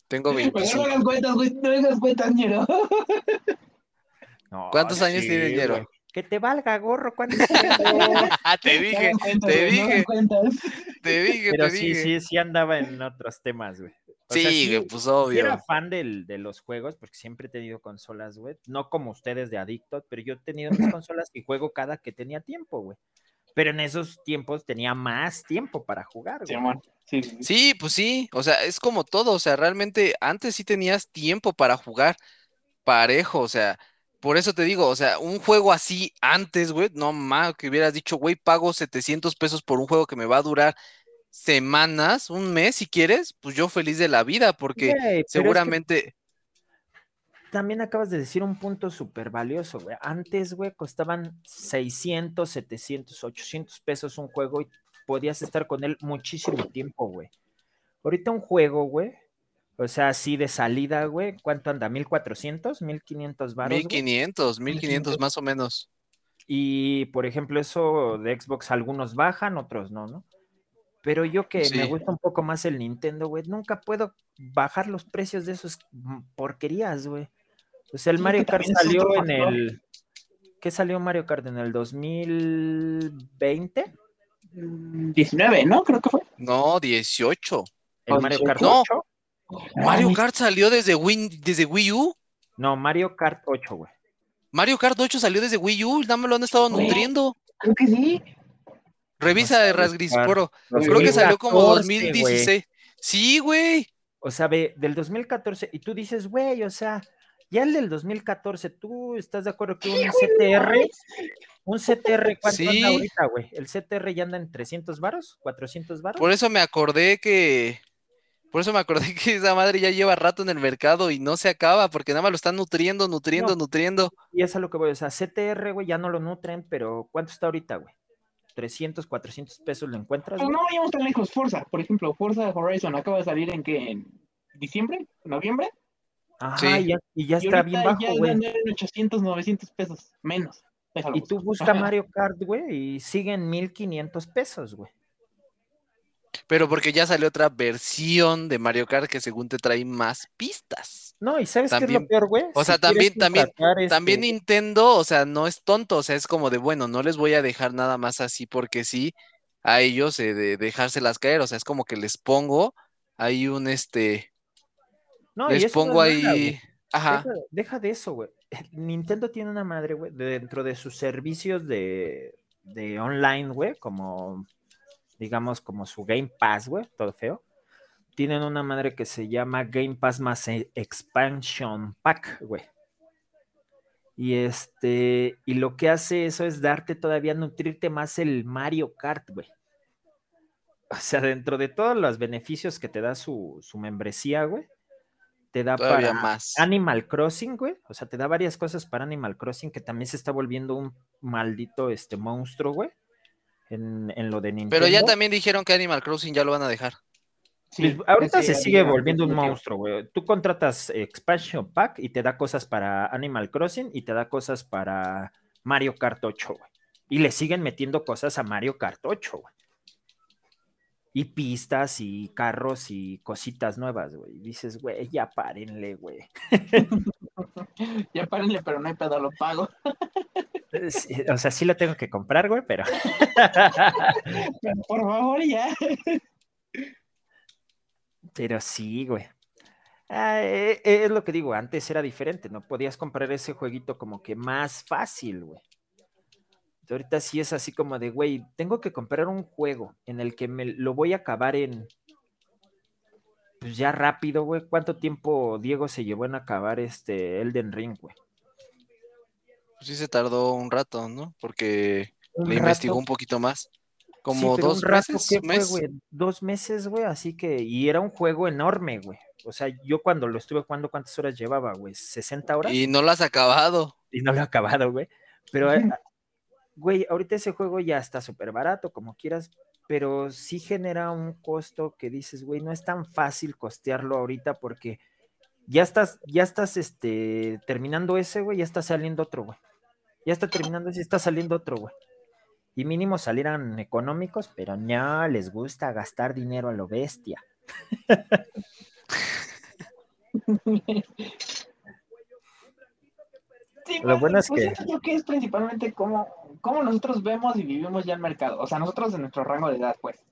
tengo 25. No cuentas, güey, no hagas cuentas, ñero. ¿Cuántos años tiene Ñero? Que te valga, gorro, ¿cuántos Ah, te dije, te dije. Te dije, Pero te sí, dije. sí, sí andaba en otros temas, güey. sí, güey, pues obvio. Yo era fan del, de los juegos porque siempre he tenido consolas, güey. No como ustedes de Adicto, pero yo he tenido mis consolas y juego cada que tenía tiempo, güey. Pero en esos tiempos tenía más tiempo para jugar. Sí, sí, pues sí, o sea, es como todo, o sea, realmente antes sí tenías tiempo para jugar parejo, o sea, por eso te digo, o sea, un juego así antes, güey, no más que hubieras dicho, güey, pago 700 pesos por un juego que me va a durar semanas, un mes si quieres, pues yo feliz de la vida, porque seguramente también acabas de decir un punto súper valioso, güey. Antes, güey, costaban 600, 700, 800 pesos un juego y podías estar con él muchísimo tiempo, güey. Ahorita un juego, güey, o sea, así de salida, güey, ¿cuánto anda? ¿1400? ¿1500 baros? 1500, 1500 más o menos. Y, por ejemplo, eso de Xbox, algunos bajan, otros no, ¿no? Pero yo que me gusta un poco más el Nintendo, güey, nunca puedo bajar los precios de esos porquerías, güey. O sea, el Mario Kart salió en el. ¿Qué salió Mario Kart en el 2020? 19, ¿no? Creo que fue. No, 18. ¿El Mario Kart 8? Mario Kart salió desde Wii, desde Wii U. No, Mario Kart 8, güey. Mario Kart 8 salió desde Wii U, nada más lo han estado nutriendo. Creo que sí. Revisa de Rasgrisporo. Creo que salió como 2016. Sí, güey. O sea, ve, del 2014, y tú dices, güey, o sea, ya el del 2014, ¿tú estás de acuerdo que un CTR, un CTR, ¿cuánto anda ahorita, güey? ¿El CTR ya anda en 300 varos? ¿400 varos? Por eso me acordé que, por eso me acordé que esa madre ya lleva rato en el mercado y no se acaba, porque nada más lo están nutriendo, nutriendo, nutriendo. Y es a lo que voy, o sea, CTR, güey, ya no lo nutren, pero ¿cuánto está ahorita, güey? 300, 400 pesos lo encuentras. no vayamos tan lejos. Forza, por ejemplo, Forza Horizon acaba de salir en qué? ¿En diciembre? ¿Noviembre? Ajá, y, ya, está bien bajo, güey. Ya en 800, 900 pesos, menos. y tú busca Mario Kart, güey, y siguen 1500 pesos, güey. Pero porque ya salió otra versión de Mario Kart que según te trae más pistas. No, y ¿sabes qué es lo peor, güey? O sea, también, también, también este Nintendo, o sea, no es tonto, o sea, es como de, bueno, no les voy a dejar nada más así porque sí a ellos eh, de dejárselas caer, o sea, es como que les pongo ahí un, este, No, Les pongo ahí. Ajá. Deja, de eso, güey. Nintendo tiene una madre, güey, dentro de sus servicios de, de online, güey, como, digamos, como su Game Pass, güey, todo feo. Tienen una madre que se llama Game Pass más e, Expansion Pack, güey. Y este, y lo que hace eso es darte todavía, nutrirte más el Mario Kart, güey. O sea, dentro de todos los beneficios que te da su, su membresía, güey, te da para más. Animal Crossing, güey. O sea, te da varias cosas para Animal Crossing que también se está volviendo un maldito este monstruo, güey. En, lo de Nintendo. Pero ya también dijeron que Animal Crossing ya lo van a dejar. Sí, pues, ahorita se sigue volviendo un monstruo, güey. Tú contratas Expansion Pack y te da cosas para Animal Crossing y te da cosas para Mario Kart 8, güey. Y le siguen metiendo cosas a Mario Kart 8, güey y pistas y carros y cositas nuevas, güey. Dices, güey, ya párenle, güey. ya párenle, pero no hay pedo, lo pago. o sea, sí lo tengo que comprar, güey, pero. pero por favor, ya. pero sí, güey. Ah, eh, eh, es lo que digo, antes era diferente, no podías comprar ese jueguito como que más fácil, güey ahorita sí es así como de, güey, tengo que comprar un juego en el que me lo voy a acabar en, pues ya rápido, güey. ¿Cuánto tiempo Diego se llevó en acabar este Elden Ring, güey? Pues sí se tardó un rato, ¿no? Porque le investigó un poquito más. Como dos meses. güey? Dos meses, güey, así que, y era un juego enorme, güey. O sea, yo cuando lo estuve jugando, ¿cuántas horas llevaba, güey? ¿60 horas? Y no lo has acabado. Y no lo he acabado, güey. Pero güey, ahorita ese juego ya está súper barato, como quieras, pero sí genera un costo que dices, güey, no es tan fácil costearlo ahorita porque ya estás, ya estás, este, terminando ese, güey, ya está saliendo otro, güey. Ya está terminando ese, está saliendo otro, güey. Y mínimo salieran económicos, pero no les gusta gastar dinero a lo bestia. lo bueno es pues que... Creo que es principalmente cómo, cómo nosotros vemos y vivimos ya el mercado. O sea, nosotros en nuestro rango de edad, pues.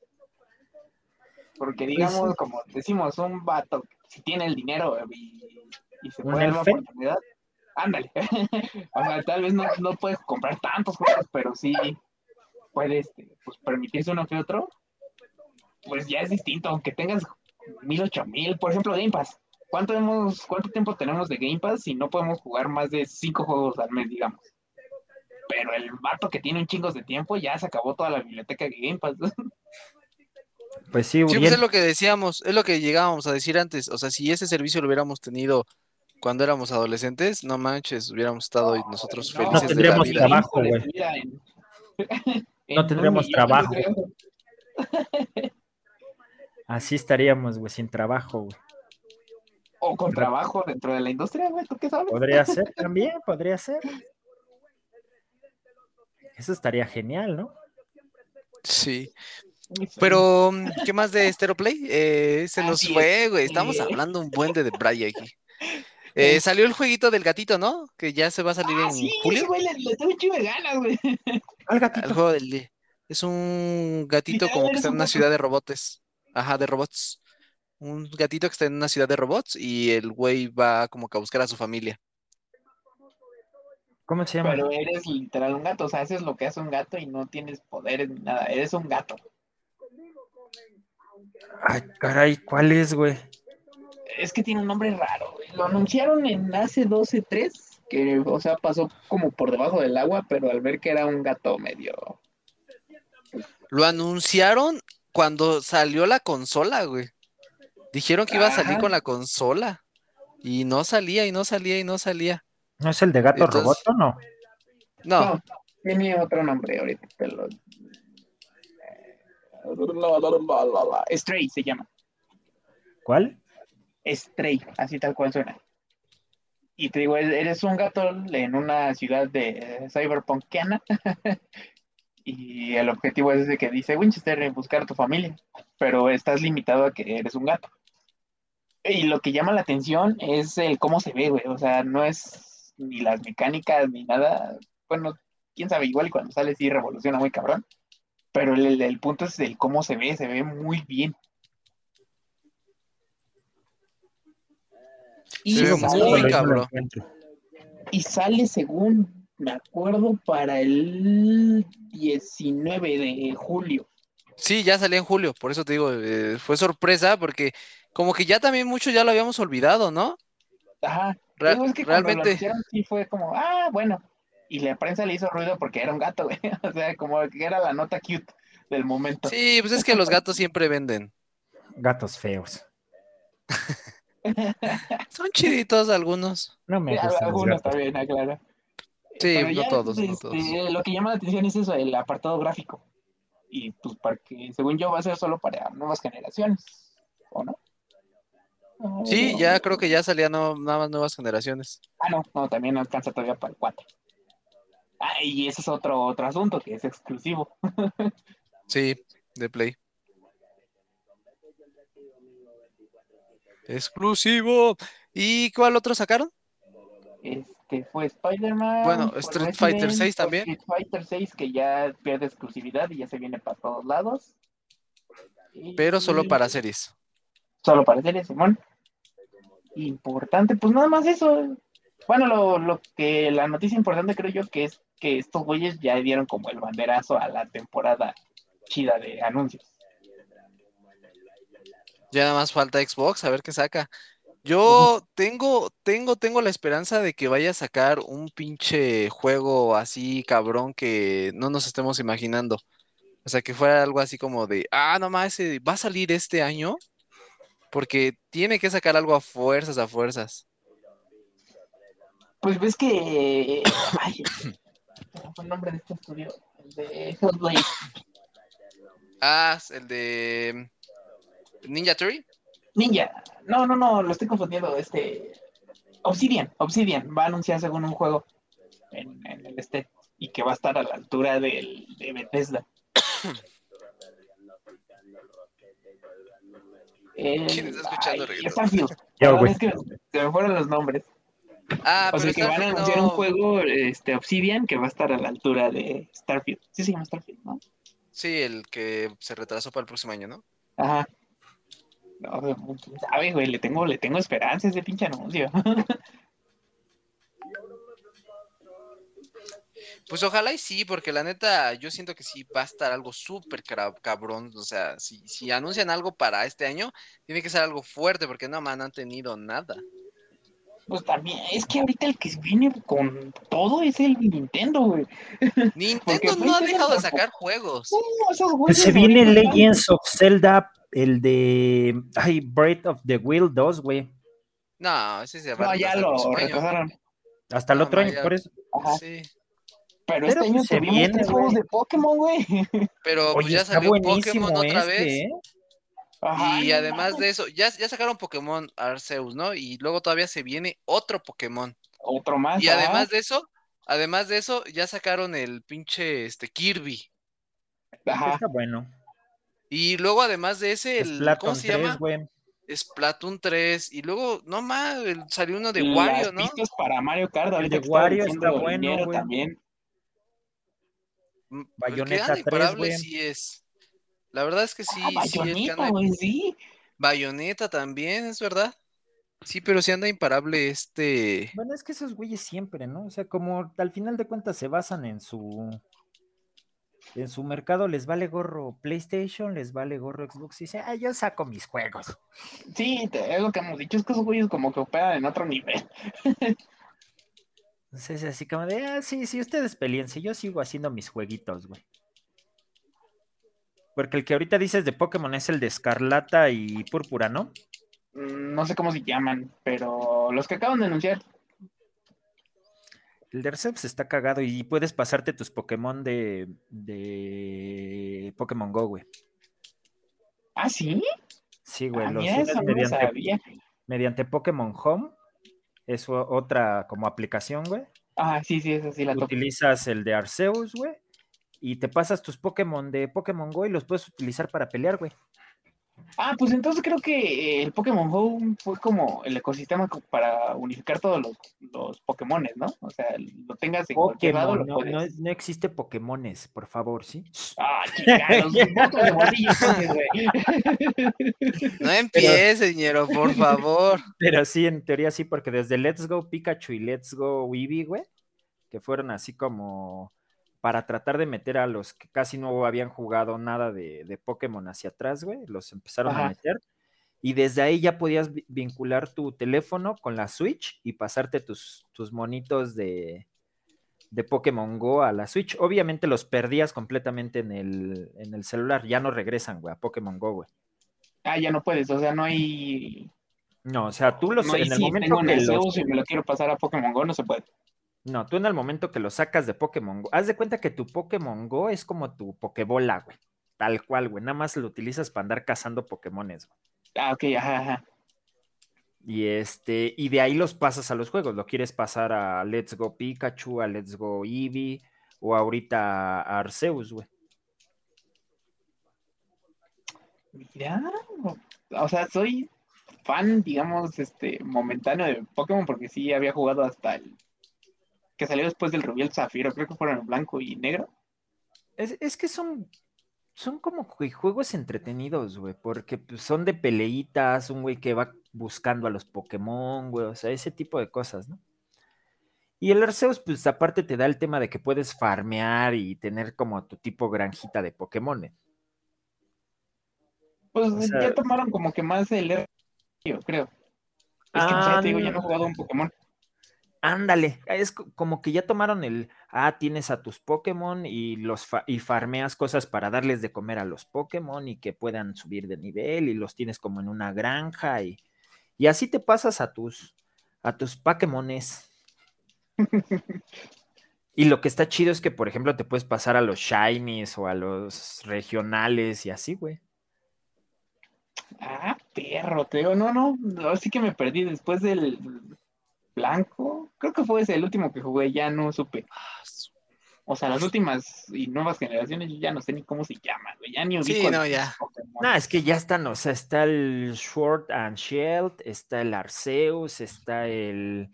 Porque pues digamos, como decimos, un vato, si tiene el dinero y, se puede dar una oportunidad, ándale. o sea, tal vez no, no puedes comprar tantos juegos, pero sí puedes este, pues, permitirse uno que otro. Pues ya es distinto, aunque tengas mil, ocho mil, por ejemplo, Game Pass. ¿Cuánto, hemos, ¿Cuánto tiempo tenemos de Game Pass si no podemos jugar más de cinco juegos al mes, digamos? Pero el vato que tiene un chingos de tiempo ya se acabó toda la biblioteca de Game Pass. Pues sí, sí pues es lo que decíamos, es lo que llegábamos a decir antes. O sea, si ese servicio lo hubiéramos tenido cuando éramos adolescentes, no manches, hubiéramos estado nosotros felices. No tendríamos trabajo, güey. No tendríamos trabajo. Así estaríamos, güey, sin trabajo, güey. O con trabajo dentro de la industria, güey, ¿tú qué sabes? Podría ser también, podría ser. Eso estaría genial, ¿no? Sí. Pero, ¿qué más de Stereoplay? Eh, se nos fue, güey. Estamos hablando un buen de The Bride aquí. Eh, salió el jueguito del gatito, ¿no? Que ya se va a salir ah, en sí, julio. güey, le, tengo un chivo de ganas, güey. ¿Al gatito? El juego del... Es un gatito como que está en una ciudad de robots. Ajá, de robots un gatito que está en una ciudad de robots y el güey va como que a buscar a su familia. ¿Cómo se llama? Pero eres literal un gato, o sea, haces lo que hace un gato y no tienes poderes ni nada, eres un gato. Ay, caray, ¿cuál es, güey? Es que tiene un nombre raro, güey. Lo anunciaron en hace 12-3, que, o sea, pasó como por debajo del agua, pero al ver que era un gato medio. Lo anunciaron cuando salió la consola, güey. Dijeron que iba a salir con la consola. Y no salía, y no salía, y no salía. ¿No es el de gato robot o no? No. Tiene otro nombre ahorita. Stray se llama. ¿Cuál? Stray, así tal cual suena. Y te digo, eres un gato en una ciudad de cyberpunkiana y el objetivo es ese que dice Winchester, buscar a tu familia, pero estás limitado a que eres un gato. Y lo que llama la atención es el cómo se ve, güey. O sea, no es ni las mecánicas ni nada. Bueno, quién sabe, igual cuando sale sí revoluciona muy cabrón. Pero el, punto es el cómo se ve, se ve muy bien. Y sale, cabrón. y sale según me acuerdo para el 19 de julio. Sí, ya salía en julio, por eso te digo, eh, fue sorpresa porque como que ya también mucho ya lo habíamos olvidado, ¿no? Ajá. Es que realmente sí fue como, ah, bueno. Y la prensa le hizo ruido porque era un gato, güey. O sea, como que era la nota cute del momento. Sí, pues es que los gatos siempre venden. Gatos feos. Son chiditos algunos. No me gustan Algunos también, aclara. Sí, no, todos, no este, todos. Lo que llama la atención es eso, el apartado gráfico. Y pues para que, según yo, va a ser solo para nuevas generaciones, ¿o no? Sí, ya creo que ya salían nada más nuevas generaciones. Ah, no, no, también no alcanza todavía para el 4. Ah, y ese es otro, otro asunto que es exclusivo. sí, de Play. Exclusivo. ¿Y cuál otro sacaron? Este fue Spider-Man. Bueno, Street Fighter 6 también. Street Fighter 6 que ya pierde exclusividad y ya se viene para todos lados. Pero solo para series. Solo para series, Simón. Importante, pues nada más eso. Bueno, lo, lo que la noticia importante creo yo que es que estos güeyes ya dieron como el banderazo a la temporada chida de anuncios. Ya nada más falta Xbox, a ver qué saca. Yo tengo, tengo, tengo la esperanza de que vaya a sacar un pinche juego así cabrón que no nos estemos imaginando. O sea, que fuera algo así como de, ah, no más, va a salir este año. Porque tiene que sacar algo a fuerzas, a fuerzas. Pues ves que. Ay, fue el nombre de este estudio? El de Hellblade. Ah, el de. Ninja Theory. Ninja. No, no, no, lo estoy confundiendo. Este. Obsidian. Obsidian va a anunciar según un juego en, el este y que va a estar a la altura del, de Bethesda. ¿Quién está escuchando? Starfield. Yo, es que se me fueron los nombres. Ah, o sea que van a anunciar un juego, este, Obsidian, que va a estar a la altura de Starfield. Sí se llama Starfield, ¿no? Sí, el que se retrasó para el próximo año, ¿no? Ajá. No, sabe, güey, le tengo, le tengo esperanza a ese pinche anuncio. Pues ojalá y sí, porque la neta, yo siento que sí va a estar algo súper cabrón. O sea, si, si anuncian algo para este año, tiene que ser algo fuerte, porque no, man, no han tenido nada. Pues también, es que ahorita el que viene con todo es el Nintendo, güey. Nintendo no ha dejado de sacar juegos. se viene Legends of Zelda, el de ay, Breath of the Wild 2, güey. No, ese se va No, ya lo retrasaron. Hasta el otro año, por eso. Ajá. Sí. Pero, este año se viene juegos de Pokémon, güey. Pero pues ya salió Pokémon otra este, vez. ¿eh? y además de eso, ya, ya sacaron Pokémon Arceus, ¿no? Y luego todavía se viene otro Pokémon. Otro más. Y además de eso, además de eso, ya sacaron el pinche este Kirby. Ajá. Está bueno. Y luego además de ese, el ¿cómo se 3, llama? Güey. Splatoon 3 y luego no más salió uno de Wario, ¿no? Pistas para Mario Kart, el de Wario está bueno, güey. También. Mm, Bayonetta 3, güey. sí es. La verdad es que sí. Ah, bayoneta, sí, Bayoneta también, es verdad. Sí, pero sí anda imparable este. Bueno, es que esos güeyes siempre, ¿no? O sea, como al final de cuentas se basan en su. En su mercado les vale gorro PlayStation, les vale gorro Xbox y dice, ah, yo saco mis juegos. Sí, es lo que hemos dicho, es que esos güeyes como que operan en otro nivel. Entonces, así como de, ah, sí, sí, ustedes peleense, yo sigo haciendo mis jueguitos, güey. Porque el que ahorita dices de Pokémon es el de Escarlata y Púrpura, ¿no? Mm, no sé cómo se llaman, pero los que acaban de anunciar. El de Arceus está cagado y puedes pasarte tus Pokémon de, de Pokémon Go, güey. ¿Ah, sí? Sí, güey. Ah, los mediante, mediante Pokémon Home. Es otra como aplicación, güey. Ah, sí, sí, eso sí la Utilizas el de Arceus, güey y te pasas tus Pokémon de Pokémon Go y los puedes utilizar para pelear, güey. Ah, pues entonces creo que el Pokémon Go fue como el ecosistema para unificar todos los, los Pokémones, ¿no? O sea, lo tengas en cualquier lado, lo no, no, no, existe Pokémones, por favor, ¿sí? Ah, chicos, de bolsillo, No empiece, señor, por favor. Pero sí, en teoría sí, porque desde Let's Go Pikachu y Let's Go Eevee, güey, que fueron así como para tratar de meter a los que casi no habían jugado nada de, Pokémon hacia atrás, güey, los empezaron a meter. Y desde ahí ya podías vincular tu teléfono con la Switch y pasarte tus, tus monitos de, de Pokémon Go a la Switch. Obviamente los perdías completamente en el, en el celular, ya no regresan, güey, a Pokémon Go, güey. Ah, ya no puedes, o sea, no hay... No, o sea, tú los... en el momento que los... me lo quiero pasar a Pokémon Go, no se puede. No, tú en el momento que lo sacas de Pokémon Go, haz de cuenta que tu Pokémon Go es como tu Pokébola, güey. Tal cual, güey. Nada más lo utilizas para andar cazando Pokémones, güey. Ah, ok, ajá, ajá. Y este, y de ahí los pasas a los juegos. Lo quieres pasar a Let's Go Pikachu, a Let's Go Eevee, o ahorita a Arceus, güey. Mira, o sea, soy fan, digamos, este, momentáneo de Pokémon, porque sí había jugado hasta el que salió después del Rubí el Zafiro, creo que fueron en blanco y negro. Es, que son, son como juegos entretenidos, güey, porque pues, son de peleitas, un güey que va buscando a los Pokémon, güey, o sea, ese tipo de cosas, ¿no? Y el Arceus, pues aparte te da el tema de que puedes farmear y tener como tu tipo granjita de Pokémon. Pues ya tomaron como que más el yo creo. Es que pues, ya te digo, ya no he jugado un Pokémon. Ándale, es como que ya tomaron el, ah, tienes a tus Pokémon y los y farmeas cosas para darles de comer a los Pokémon y que puedan subir de nivel y los tienes como en una granja y, y así te pasas a tus a tus Pokémones. y lo que está chido es que, por ejemplo, te puedes pasar a los Shinies o a los regionales y así, güey. Ah, perro, te digo, no, no, así que me perdí después del blanco. Creo que fue ese el último que jugué, ya no supe. O sea, las últimas y nuevas generaciones, ya no sé ni cómo se llaman, Ya ni ubico. Sí, no, ya. No, es que ya están, o sea, está el Sword and Shield, está el Arceus, está el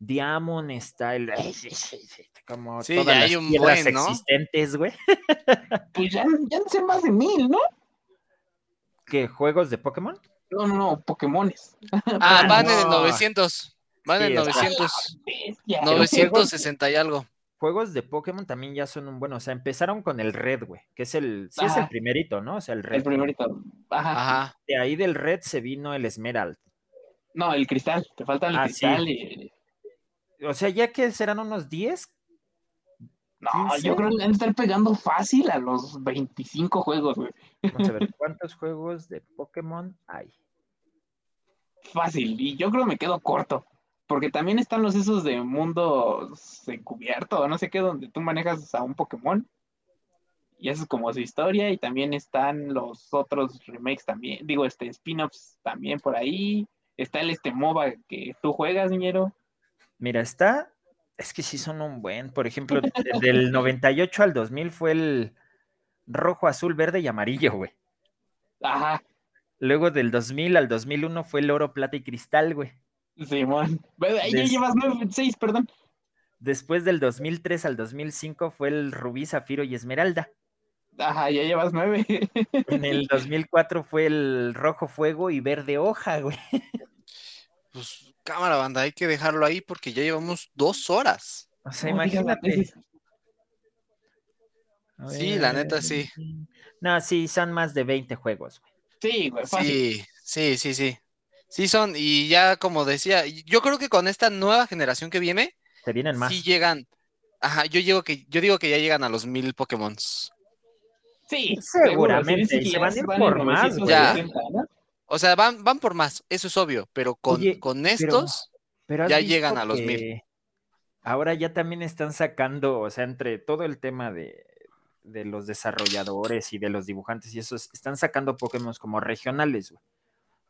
Diamond, está el. Como sí, todas las un buen, ¿no? existentes, güey. Pues ya, ya no sé más de mil, ¿no? ¿Qué? ¿Juegos de Pokémon? No, no, no, Pokémones. Ah, van en el 900. Van en 900. 960 y algo. Juegos de Pokémon también ya son un bueno. O sea, empezaron con el Red, güey. Que es el. Sí, es el primerito, ¿no? O sea, el Red. El primerito. Ajá. De ahí del Red se vino el Esmerald. No, el cristal. Te falta el ah, cristal y. O sea, ya que serán unos 10. No, yo creo que van a estar pegando fácil a los 25 juegos, güey. Vamos a ver, ¿cuántos juegos de Pokémon hay? Fácil, y yo creo que me quedo corto. Porque también están los esos de mundo encubierto, no sé qué, donde tú manejas a un Pokémon. Y eso es como su historia. Y también están los otros remakes también. Digo, este, spin-offs también por ahí. Está el este MOBA que tú juegas, niñero. Mira, está. Es que sí son un buen. Por ejemplo, del 98 al 2000 fue el rojo, azul, verde y amarillo, güey. Ajá. Luego del 2000 al 2001 fue el oro, plata y cristal, güey. Simón. Ahí ya llevas nueve, seis, perdón. Después del 2003 al 2005 fue el Rubí, Zafiro y Esmeralda. Ajá, ya llevas nueve. En el 2004 fue el Rojo Fuego y Verde Hoja, güey. Pues cámara, banda, hay que dejarlo ahí porque ya llevamos dos horas. O sea, imagínate. sí, la neta sí. No, sí, son más de 20 juegos, güey. Sí, güey, Sí, sí, sí, sí. Sí son, y ya como decía, yo creo que con esta nueva generación que viene, se vienen más. Sí llegan, ajá, yo digo que, yo digo que ya llegan a los mil Pokémon. Sí, seguramente, se van a ir por más, ya. O sea, van, van por más, eso es obvio, pero con, con estos ya llegan a los mil. Ahora ya también están sacando, o sea, entre todo el tema de, de los desarrolladores y de los dibujantes y eso, están sacando Pokémon como regionales, güey.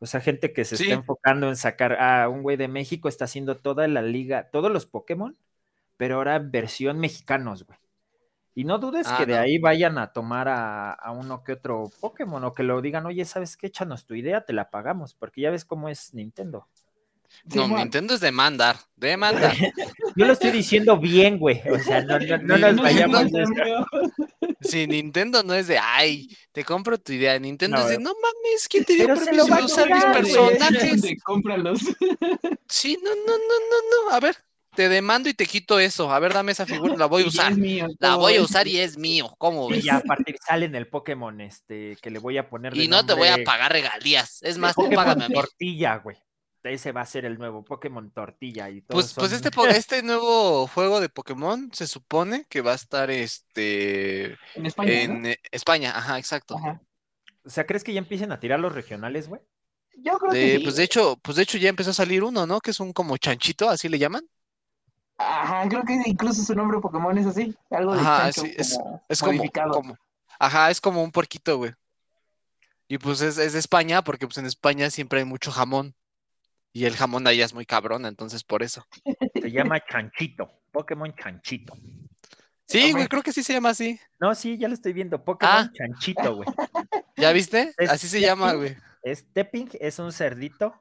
O sea, gente que se está enfocando en sacar a un güey de México está haciendo toda la liga, todos los Pokémon, pero ahora versión mexicanos, güey. Y no dudes ah, que de ahí vayan a tomar a, a, uno que otro Pokémon o que lo digan, oye, ¿sabes qué? Échanos tu idea, te la pagamos, porque ya ves cómo es Nintendo. No, Nintendo es demandar, demandar. Yo lo estoy diciendo bien, güey. O sea, no, no, nos vayamos. Sí, Nintendo no es de, ay, te compro tu idea. Nintendo es de, no mames, ¿quién te dio permiso de usar mis personajes? Cómpralos. Sí, no, no, no, no, no. A ver, te demando y te quito eso. A ver, dame esa figura, la voy a usar. la voy a usar y es mío. ¿Cómo ves? Y a partir sale en el Pokémon este que le voy a poner. y no te voy a pagar regalías. Es más, tú págame. Tortilla, güey ese va a ser el nuevo Pokémon Tortilla y todo. Pues, pues este, este nuevo juego de Pokémon se supone que va a estar este en España. En eh, España, ajá, exacto. O sea, ¿crees que ya empiecen a tirar los regionales, güey? Yo creo que Pues de hecho, pues de hecho ya empezó a salir uno, ¿no? Que es un como chanchito, así le llaman. Ajá, creo que incluso su nombre Pokémon es así, algo de ajá, chancho, es, es como, como, ajá, es como un porquito, güey. Y pues es, es de España, porque pues en España siempre hay mucho jamón. Y el jamón de allá es muy cabrón, entonces por eso. Se llama Chanchito, Pokémon Chanchito. Sí, güey, creo que sí se llama así. No, sí, ya lo estoy viendo. Pokémon ah. Chanchito, güey. ¿Ya viste? así se llama, güey. Stepping es un cerdito.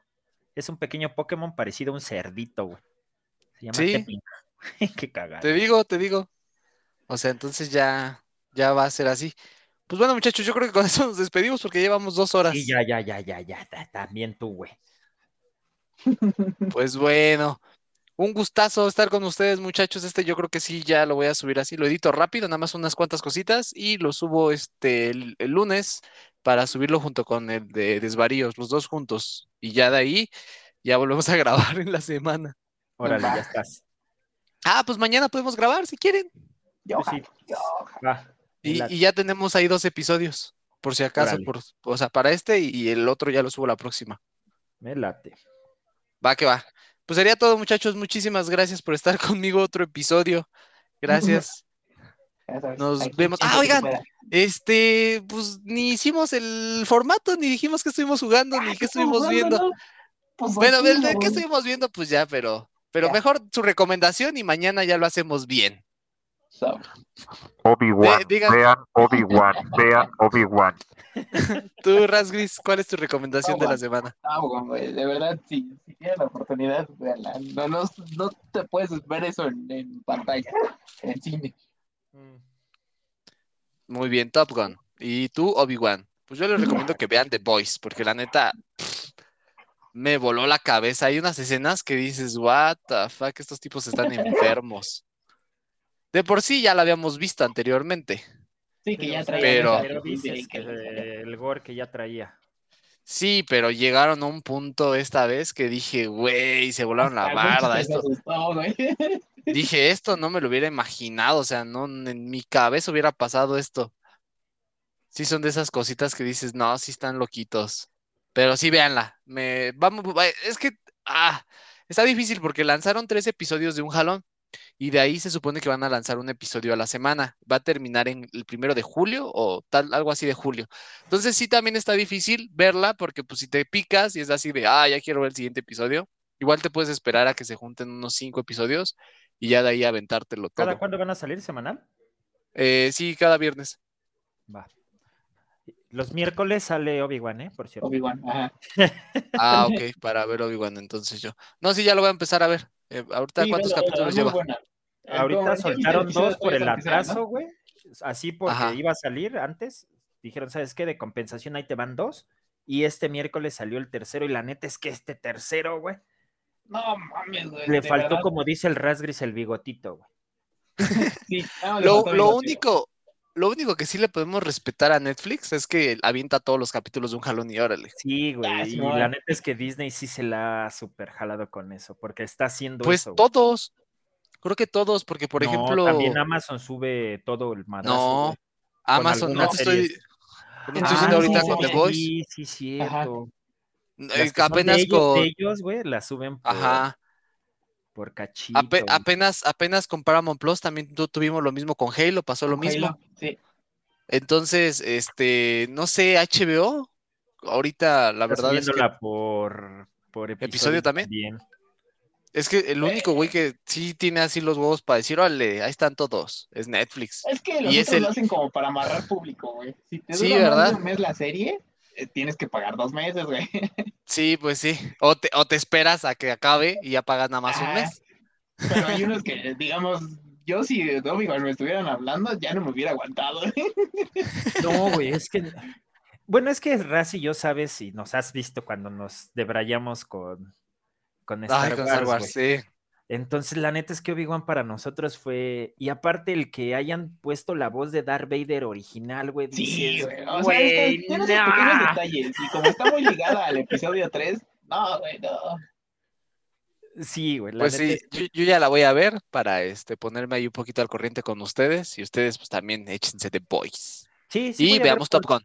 Es un pequeño Pokémon parecido a un cerdito, güey. Se llama sí. Qué cagado. Te digo, te digo. O sea, entonces ya, ya va a ser así. Pues bueno, muchachos, yo creo que con eso nos despedimos porque llevamos dos horas. Sí, ya, ya, ya, ya, ya. También tú, güey. Pues bueno, un gustazo estar con ustedes, muchachos. Este yo creo que sí, ya lo voy a subir así. Lo edito rápido, nada más unas cuantas cositas y lo subo este el, lunes para subirlo junto con el de Desvaríos, los dos juntos. Y ya de ahí, ya volvemos a grabar en la semana. Órale, ya estás. Ah, pues mañana podemos grabar si quieren. Yo, sí. y, ya tenemos ahí dos episodios, por si acaso, por, o sea, para este y el otro ya lo subo la próxima. Me late. Va que va. Pues sería todo, muchachos. Muchísimas gracias por estar conmigo otro episodio. Gracias. Nos vemos. Ah, oigan, este, pues ni hicimos el formato, ni dijimos que estuvimos jugando, ni qué estuvimos viendo. Pues bueno, de qué estuvimos viendo, pues ya, pero, pero mejor su recomendación y mañana ya lo hacemos bien. Obi-Wan, vean Obi-Wan, vean Obi-Wan. Tú, Rasgris, ¿cuál es tu recomendación de la semana? De verdad, si, si tienes la oportunidad, no, no, no, te puedes ver eso en, pantalla, en cine. Mm. Muy bien, Top Gun. ¿Y tú, Obi-Wan? Pues yo les recomiendo que vean The Boys, porque la neta me voló la cabeza. Hay unas escenas que dices, what the fuck, estos tipos están enfermos. De por sí ya la habíamos visto anteriormente. Sí, que ya traía. Pero, el gore que ya traía. Sí, pero llegaron a un punto esta vez que dije, güey, se volaron la barda. Esto... dije, esto no me lo hubiera imaginado, o sea, no en mi cabeza hubiera pasado esto. Sí, son de esas cositas que dices, no, sí están loquitos. Pero sí, véanla. Me, vamos, es que, ah, está difícil porque lanzaron tres episodios de un jalón y de ahí se supone que van a lanzar un episodio a la semana. Va a terminar en el primero de julio o tal, algo así de julio. Entonces sí también está difícil verla porque pues si te picas y es así de, ah, ya quiero ver el siguiente episodio, igual te puedes esperar a que se junten unos cinco episodios y ya de ahí aventártelo todo. ¿Cada cuándo van a salir? ¿Semanal? Eh, sí, cada viernes. Va. Los miércoles sale Obi-Wan, ¿eh? Por cierto. Obi-Wan, ajá. ah, ok, para ver Obi-Wan, entonces yo. No, sí, ya lo voy a empezar a ver. Eh, ahorita, ¿cuántos capítulos lleva? Ahorita soltaron dos por el atraso, güey. Así porque iba a salir antes. Dijeron, ¿sabes qué? De compensación ahí te van dos. Y este miércoles salió el tercero. Y la neta es que este tercero, güey. No mames, güey. Le faltó, como dice el Rasgris, el bigotito, güey. sí, lo, lo único, lo único que sí le podemos respetar a Netflix es que avienta todos los capítulos de un jalón y órale. Sí, güey. y la neta es que Disney sí se la ha super jalado con eso, porque está haciendo pues eso. Pues todos. Creo que todos, porque por no, ejemplo. También Amazon sube todo el madrazo. No, Amazon no estoy. estoy diciendo ahorita con The Voice. Sí, sí, cierto. Eh, apenas con. ellos, güey, la suben por, Ajá. Por cachito. apenas, apenas con Paramount Plus también tuvimos lo mismo con Halo, pasó lo mismo. sí. Entonces, este, no sé, HBO, ahorita la verdad es que... por, por episodio, también. Es que el único güey que sí tiene así los huevos para decir, órale, ahí están todos, es Netflix. Es que los Y otros es el- lo hacen como para amarrar público, güey. Si te Sí, dura más ¿verdad? de un mes la serie, tienes que pagar dos meses, güey. Sí, pues sí. O te, o te esperas a que acabe y ya pagas nada más un Ah, mes. Pero hay unos que, digamos, yo si de Obi-Wan me estuvieran hablando, ya no me hubiera aguantado. No, güey, es que. Bueno, es que Raz y yo sabes si nos has visto cuando nos debrayamos con, con Star Ay, con Wars. Star Wars, güey. sí. Entonces, la neta es que Obi-Wan para nosotros fue. Y aparte, el que hayan puesto la voz de Darth Vader original, güey. Sí, dices, güey. O sea, güey, es que tiene esos nah". pequeños detalles. Y como está muy ligada al episodio 3, no, güey, no. Sí, güey. la Pues neta sí, es yo, yo ya la voy a ver para este ponerme ahí un poquito al corriente con ustedes y ustedes pues también échense de boys. Sí, sí. Y ver veamos Top Gun,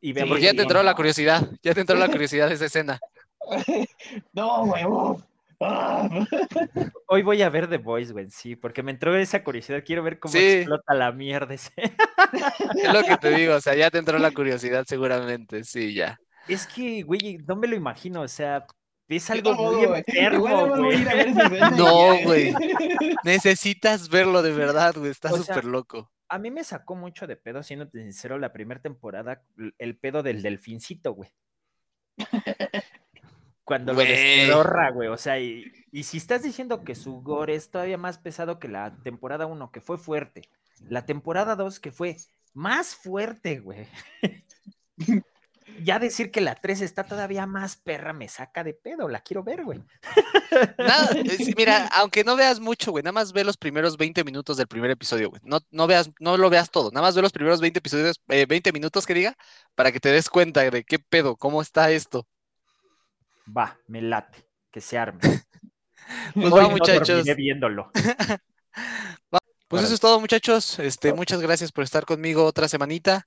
Y veamos porque ya te entró la curiosidad, ya te entró la curiosidad de esa escena. No, güey. uf. Hoy voy a ver The Voice, güey, sí, porque me entró esa curiosidad. Quiero ver cómo Sí. explota la mierda ese. Es lo que te digo, o sea, ya te entró la curiosidad seguramente, sí, ya. Es que, güey, no me lo imagino, o sea, es algo tampoco, muy güey. Enfermo, No, güey. Necesitas verlo de verdad, güey, está súper loco. A mí me sacó mucho de pedo, siendo sincero, la primera temporada, el pedo del delfincito, güey. Cuando lo despedorra, güey. O sea, y, y si estás diciendo que su gore es todavía más pesado que la temporada 1, que fue fuerte, la temporada 2, que fue más fuerte, güey. ya decir que la 3 está todavía más perra me saca de pedo, la quiero ver, güey. Nada, es- mira, aunque no veas mucho, güey, nada más ve los primeros 20 minutos del primer episodio, güey. No, no veas, no lo veas todo, nada más ve los primeros 20 episodios, eh, 20 minutos que diga, para que te des cuenta de qué pedo, cómo está esto. Va, me late, que se arme. Pues Hoy va, no muchachos. viéndolo. Pues eso es todo, muchachos. Este, muchas gracias por estar conmigo otra semanita.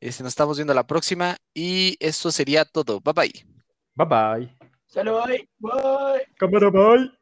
Este, nos estamos viendo la próxima y eso sería todo. Bye bye. Bye bye. Salud, bye. Cámara, bye.